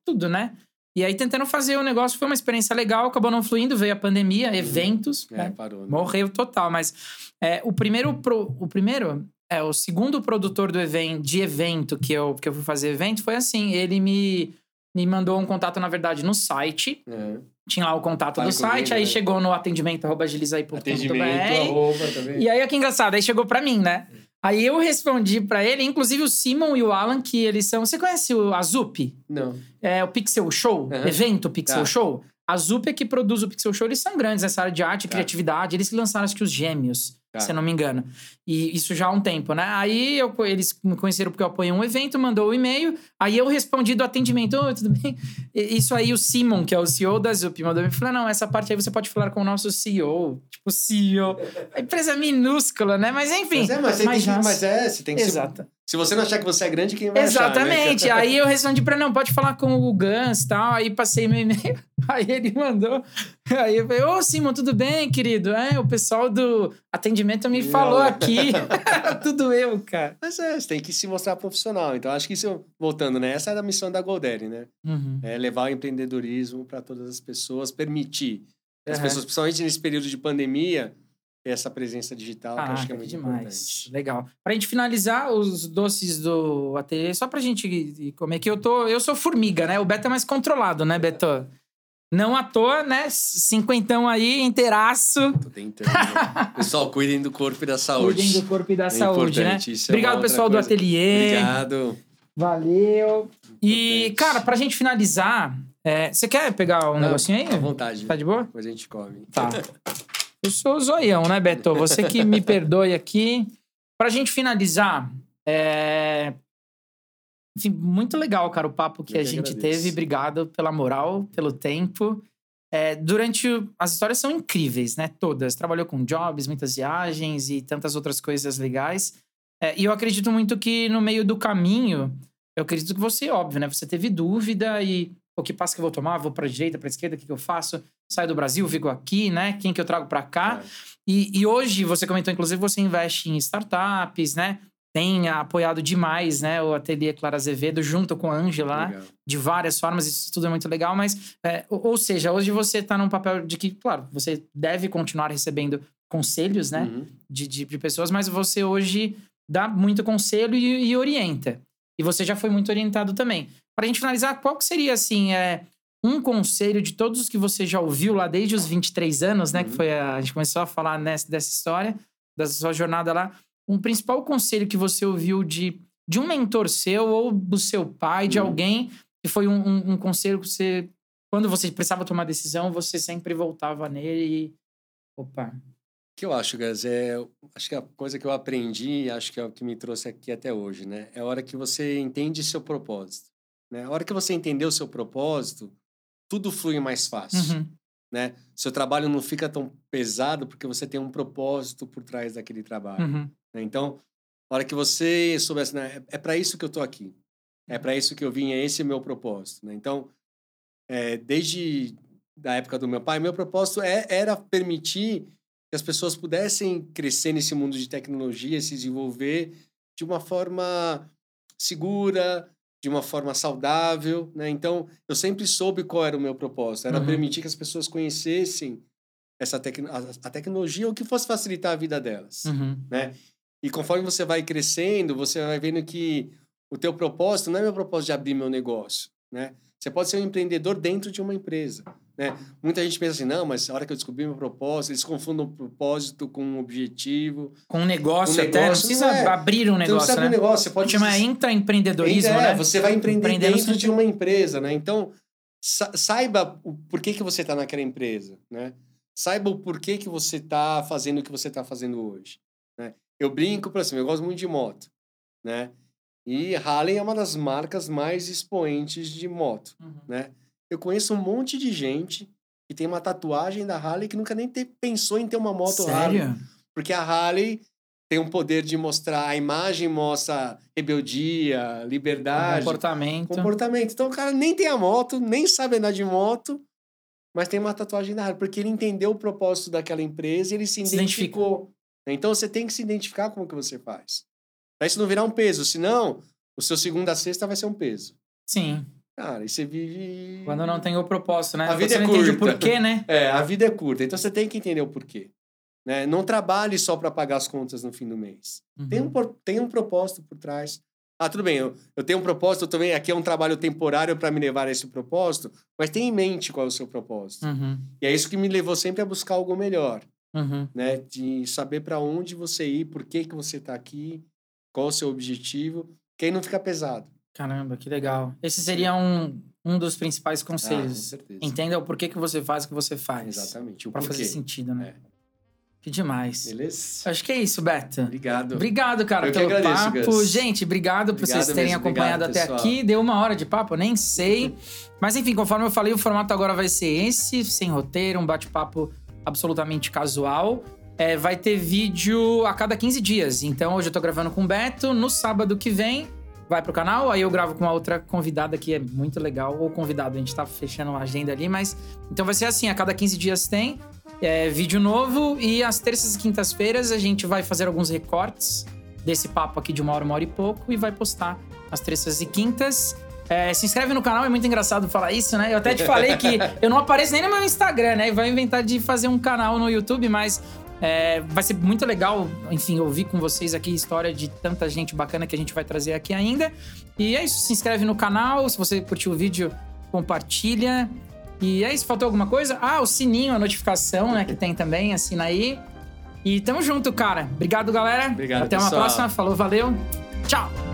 tudo, né? E aí tentando fazer o negócio, foi uma experiência legal, acabou não fluindo, veio a pandemia, eventos, É, né? parou. né? Morreu total, mas é, o primeiro pro- o primeiro é o segundo produtor do evento de evento que eu que eu fui fazer evento foi assim, ele me me mandou um contato na verdade no site, É. tinha lá o contato Fale do site, aí né? chegou no atendimento arroba agilizai.com.br. E aí, olha que engraçado, aí chegou pra mim, né? Aí eu respondi pra ele, inclusive o Simon e o Alan, que eles são. Você conhece o Azup? Não. É o Pixel Show, Aham. evento Pixel Tá. Show. A Zup é que produz o Pixel Show, eles são grandes nessa área de arte e Tá. criatividade. Eles lançaram, acho que os Gêmeos, Tá. se eu não me engano. E isso já há um tempo, né? Aí eu, eles me conheceram porque eu apoiei um evento, mandou o e-mail. Aí eu respondi do atendimento: Oi, tudo bem? E- Isso aí, o Simon, que é o CEO da Zup, mandou me falar: Não, essa parte aí você pode falar com o nosso CEO. Tipo, CEO. A empresa é minúscula, né? Mas enfim. Mas é, mas, mas tem que, já- mas é, você tem que Exato. Se você não achar que você é grande, quem vai Exatamente. achar, né? (laughs) Aí eu respondi pra não, pode falar com o Gans e tal. Aí passei meu e-mail. (laughs) Aí ele mandou. Aí eu falei, ô Simon, tudo bem, querido? É, o pessoal do atendimento me Não. falou aqui. (laughs) tudo eu, cara. Mas é, você tem que se mostrar profissional. Então, acho que isso, voltando, né? Essa é a missão da Goldere, né? Uhum. É levar o empreendedorismo para todas as pessoas, permitir as pessoas, principalmente nesse período de pandemia, essa presença digital, que eu acho que é muito demais. importante. Legal. Pra gente finalizar os doces do ateliê, só pra gente comer, que eu tô. Eu sou formiga, né? O Beto é mais controlado, né, Beto? Não à toa, né? Cinquentão aí, inteiraço. Tô tentando. (laughs) Pessoal, cuidem do corpo e da saúde. Cuidem do corpo e da É saúde, né? isso é Obrigado, pessoal do coisa. ateliê. Obrigado. Valeu. E, cara, pra gente finalizar, é, você quer pegar um Não, negocinho aí? À vontade. Tá de boa? Depois a gente come. Tá. (laughs) Eu sou zoião, né, Beto? Você que me perdoe aqui. Pra gente finalizar, é... Enfim, muito legal, cara, o papo que Eu a que gente agradeço. teve. Obrigado pela moral, pelo tempo. É, durante... o- As histórias são incríveis, né? Todas. Trabalhou com jobs, muitas viagens e tantas outras coisas legais. É, e eu acredito muito que no meio do caminho, eu acredito que você, óbvio, né? Você teve dúvida e o que passo que eu vou tomar? Vou pra direita, pra esquerda, o que, que eu faço? Saio do Brasil, fico aqui, né? Quem que eu trago pra cá? É. E, e hoje, você comentou, inclusive, você investe em startups, né? tem apoiado demais, né, o Ateliê Clara Azevedo, junto com a Ângela, de várias formas, isso tudo é muito legal, mas, é, ou, seja, hoje você tá num papel de que, claro, você deve continuar recebendo conselhos, né, Uhum. de, de, de pessoas, mas você hoje dá muito conselho e, e orienta. E você já foi muito orientado também. Pra gente finalizar, qual que seria, assim, é, um conselho de todos os que você já ouviu lá desde os 23 anos, né, que Uhum. foi a, a gente começou a falar nessa, dessa história, da sua jornada lá, um principal conselho que você ouviu de, de um mentor seu ou do seu pai, de Uhum. alguém, que foi um, um, um conselho que você, quando você precisava tomar decisão, você sempre voltava nele e. Opa. O que eu acho, Gaz, é. Acho que a coisa que eu aprendi, acho que é o que me trouxe aqui até hoje, né? É a hora que você entende seu propósito. Né? A hora que você entendeu o seu propósito, tudo flui mais fácil. Uhum. Né? Seu trabalho não fica tão pesado porque você tem um propósito por trás daquele trabalho. Uhum. né? Então, a hora que você soubesse, né? é, é para isso que eu tô aqui. É para isso que eu vim, é esse o meu propósito. Né? Então, é, desde da época do meu pai, meu propósito é, era permitir que as pessoas pudessem crescer nesse mundo de tecnologia, se desenvolver de uma forma segura, de uma forma saudável, né? Então, eu sempre soube qual era o meu propósito, era Uhum. permitir que as pessoas conhecessem essa tecno a, a tecnologia ou que fosse facilitar a vida delas, Uhum. né? E conforme você vai crescendo, você vai vendo que o teu propósito não é meu propósito de abrir meu negócio, né? Você pode ser um empreendedor dentro de uma empresa, né? Muita gente pensa assim, não, mas a hora que eu descobri meu propósito, eles confundem o propósito com um objetivo. Com um negócio Um até. Não negócio, precisa é. abrir um Então, negócio, você abre né? um negócio, você pode... Chama intraempreendedorismo, é, né? você vai empreender dentro de uma empresa, né? Então, sa- saiba o porquê que você está naquela empresa, né? Saiba o porquê que você está fazendo o que você está fazendo hoje, né? Eu brinco, por exemplo, eu gosto muito de moto, né? E Harley é uma das marcas mais expoentes de moto, Uhum. né? Eu conheço um monte de gente que tem uma tatuagem da Harley que nunca nem te- pensou em ter uma moto Harley. Sério? Porque a Harley tem um poder de mostrar, a imagem mostra rebeldia, liberdade, Comportamento. comportamento. Então o cara nem tem a moto, nem sabe andar de moto, mas tem uma tatuagem da Harley, porque ele entendeu o propósito daquela empresa e ele se, Se identifica. identificou. Então você tem que se identificar com o que você faz. Pra isso não virar um peso, senão o seu segunda a sexta vai ser um peso. Sim. Cara, e você vive. Quando não tem o propósito, né? A vida você é não entende o curta. porquê, né? É, a vida é curta, então você tem que entender o porquê. Né? Não trabalhe só para pagar as contas no fim do mês. Tem, um, Uhum. tem um propósito por trás. Ah, tudo bem, eu, eu tenho um propósito também, aqui é um trabalho temporário para me levar a esse propósito, mas tenha em mente qual é o seu propósito. Uhum. E é isso que me levou sempre a buscar algo melhor, Uhum. né? De saber para onde você ir, por que, que você está aqui, qual o seu objetivo, que aí não fica pesado. Caramba, que legal. Esse seria um, um dos principais Ah, com conselhos. certeza. Entenda o porquê que você faz o que você faz. Exatamente. O Pra fazer sentido, né? É. Que demais. Beleza? Acho que é isso, Beto. Obrigado. Obrigado, cara, Eu pelo agradeço, papo. Gus. Gente, obrigado, por Obrigado vocês terem mesmo, acompanhado obrigado, até pessoal. aqui. Deu uma hora de papo, nem sei. (laughs) Mas enfim, conforme eu falei, o formato agora vai ser esse, sem roteiro, um bate-papo absolutamente casual. É, vai ter vídeo a cada 15 dias. Então hoje eu tô gravando com o Beto. No sábado que vem vai pro canal. Aí eu gravo com uma outra convidada que é muito legal. Ou convidado, a gente tá fechando a agenda ali. Mas então vai ser assim: a cada 15 dias tem é, vídeo novo. E às terças e quintas-feiras a gente vai fazer alguns recortes desse papo aqui de uma hora, uma hora e pouco. E vai postar às terças e quintas. É, se inscreve no canal, é muito engraçado falar isso, né? Eu até te falei que eu não apareço nem no meu Instagram, né? E vai inventar de fazer um canal no YouTube, mas é, vai ser muito legal, enfim, ouvir com vocês aqui a história de tanta gente bacana que a gente vai trazer aqui ainda. E é isso, se inscreve no canal, se você curtiu o vídeo, compartilha. E é isso, faltou alguma coisa? Ah, o sininho, a notificação, né, que tem também, assina aí. E tamo junto, cara. Obrigado, galera. Obrigado, Até uma pessoal. próxima. Falou, valeu. Tchau.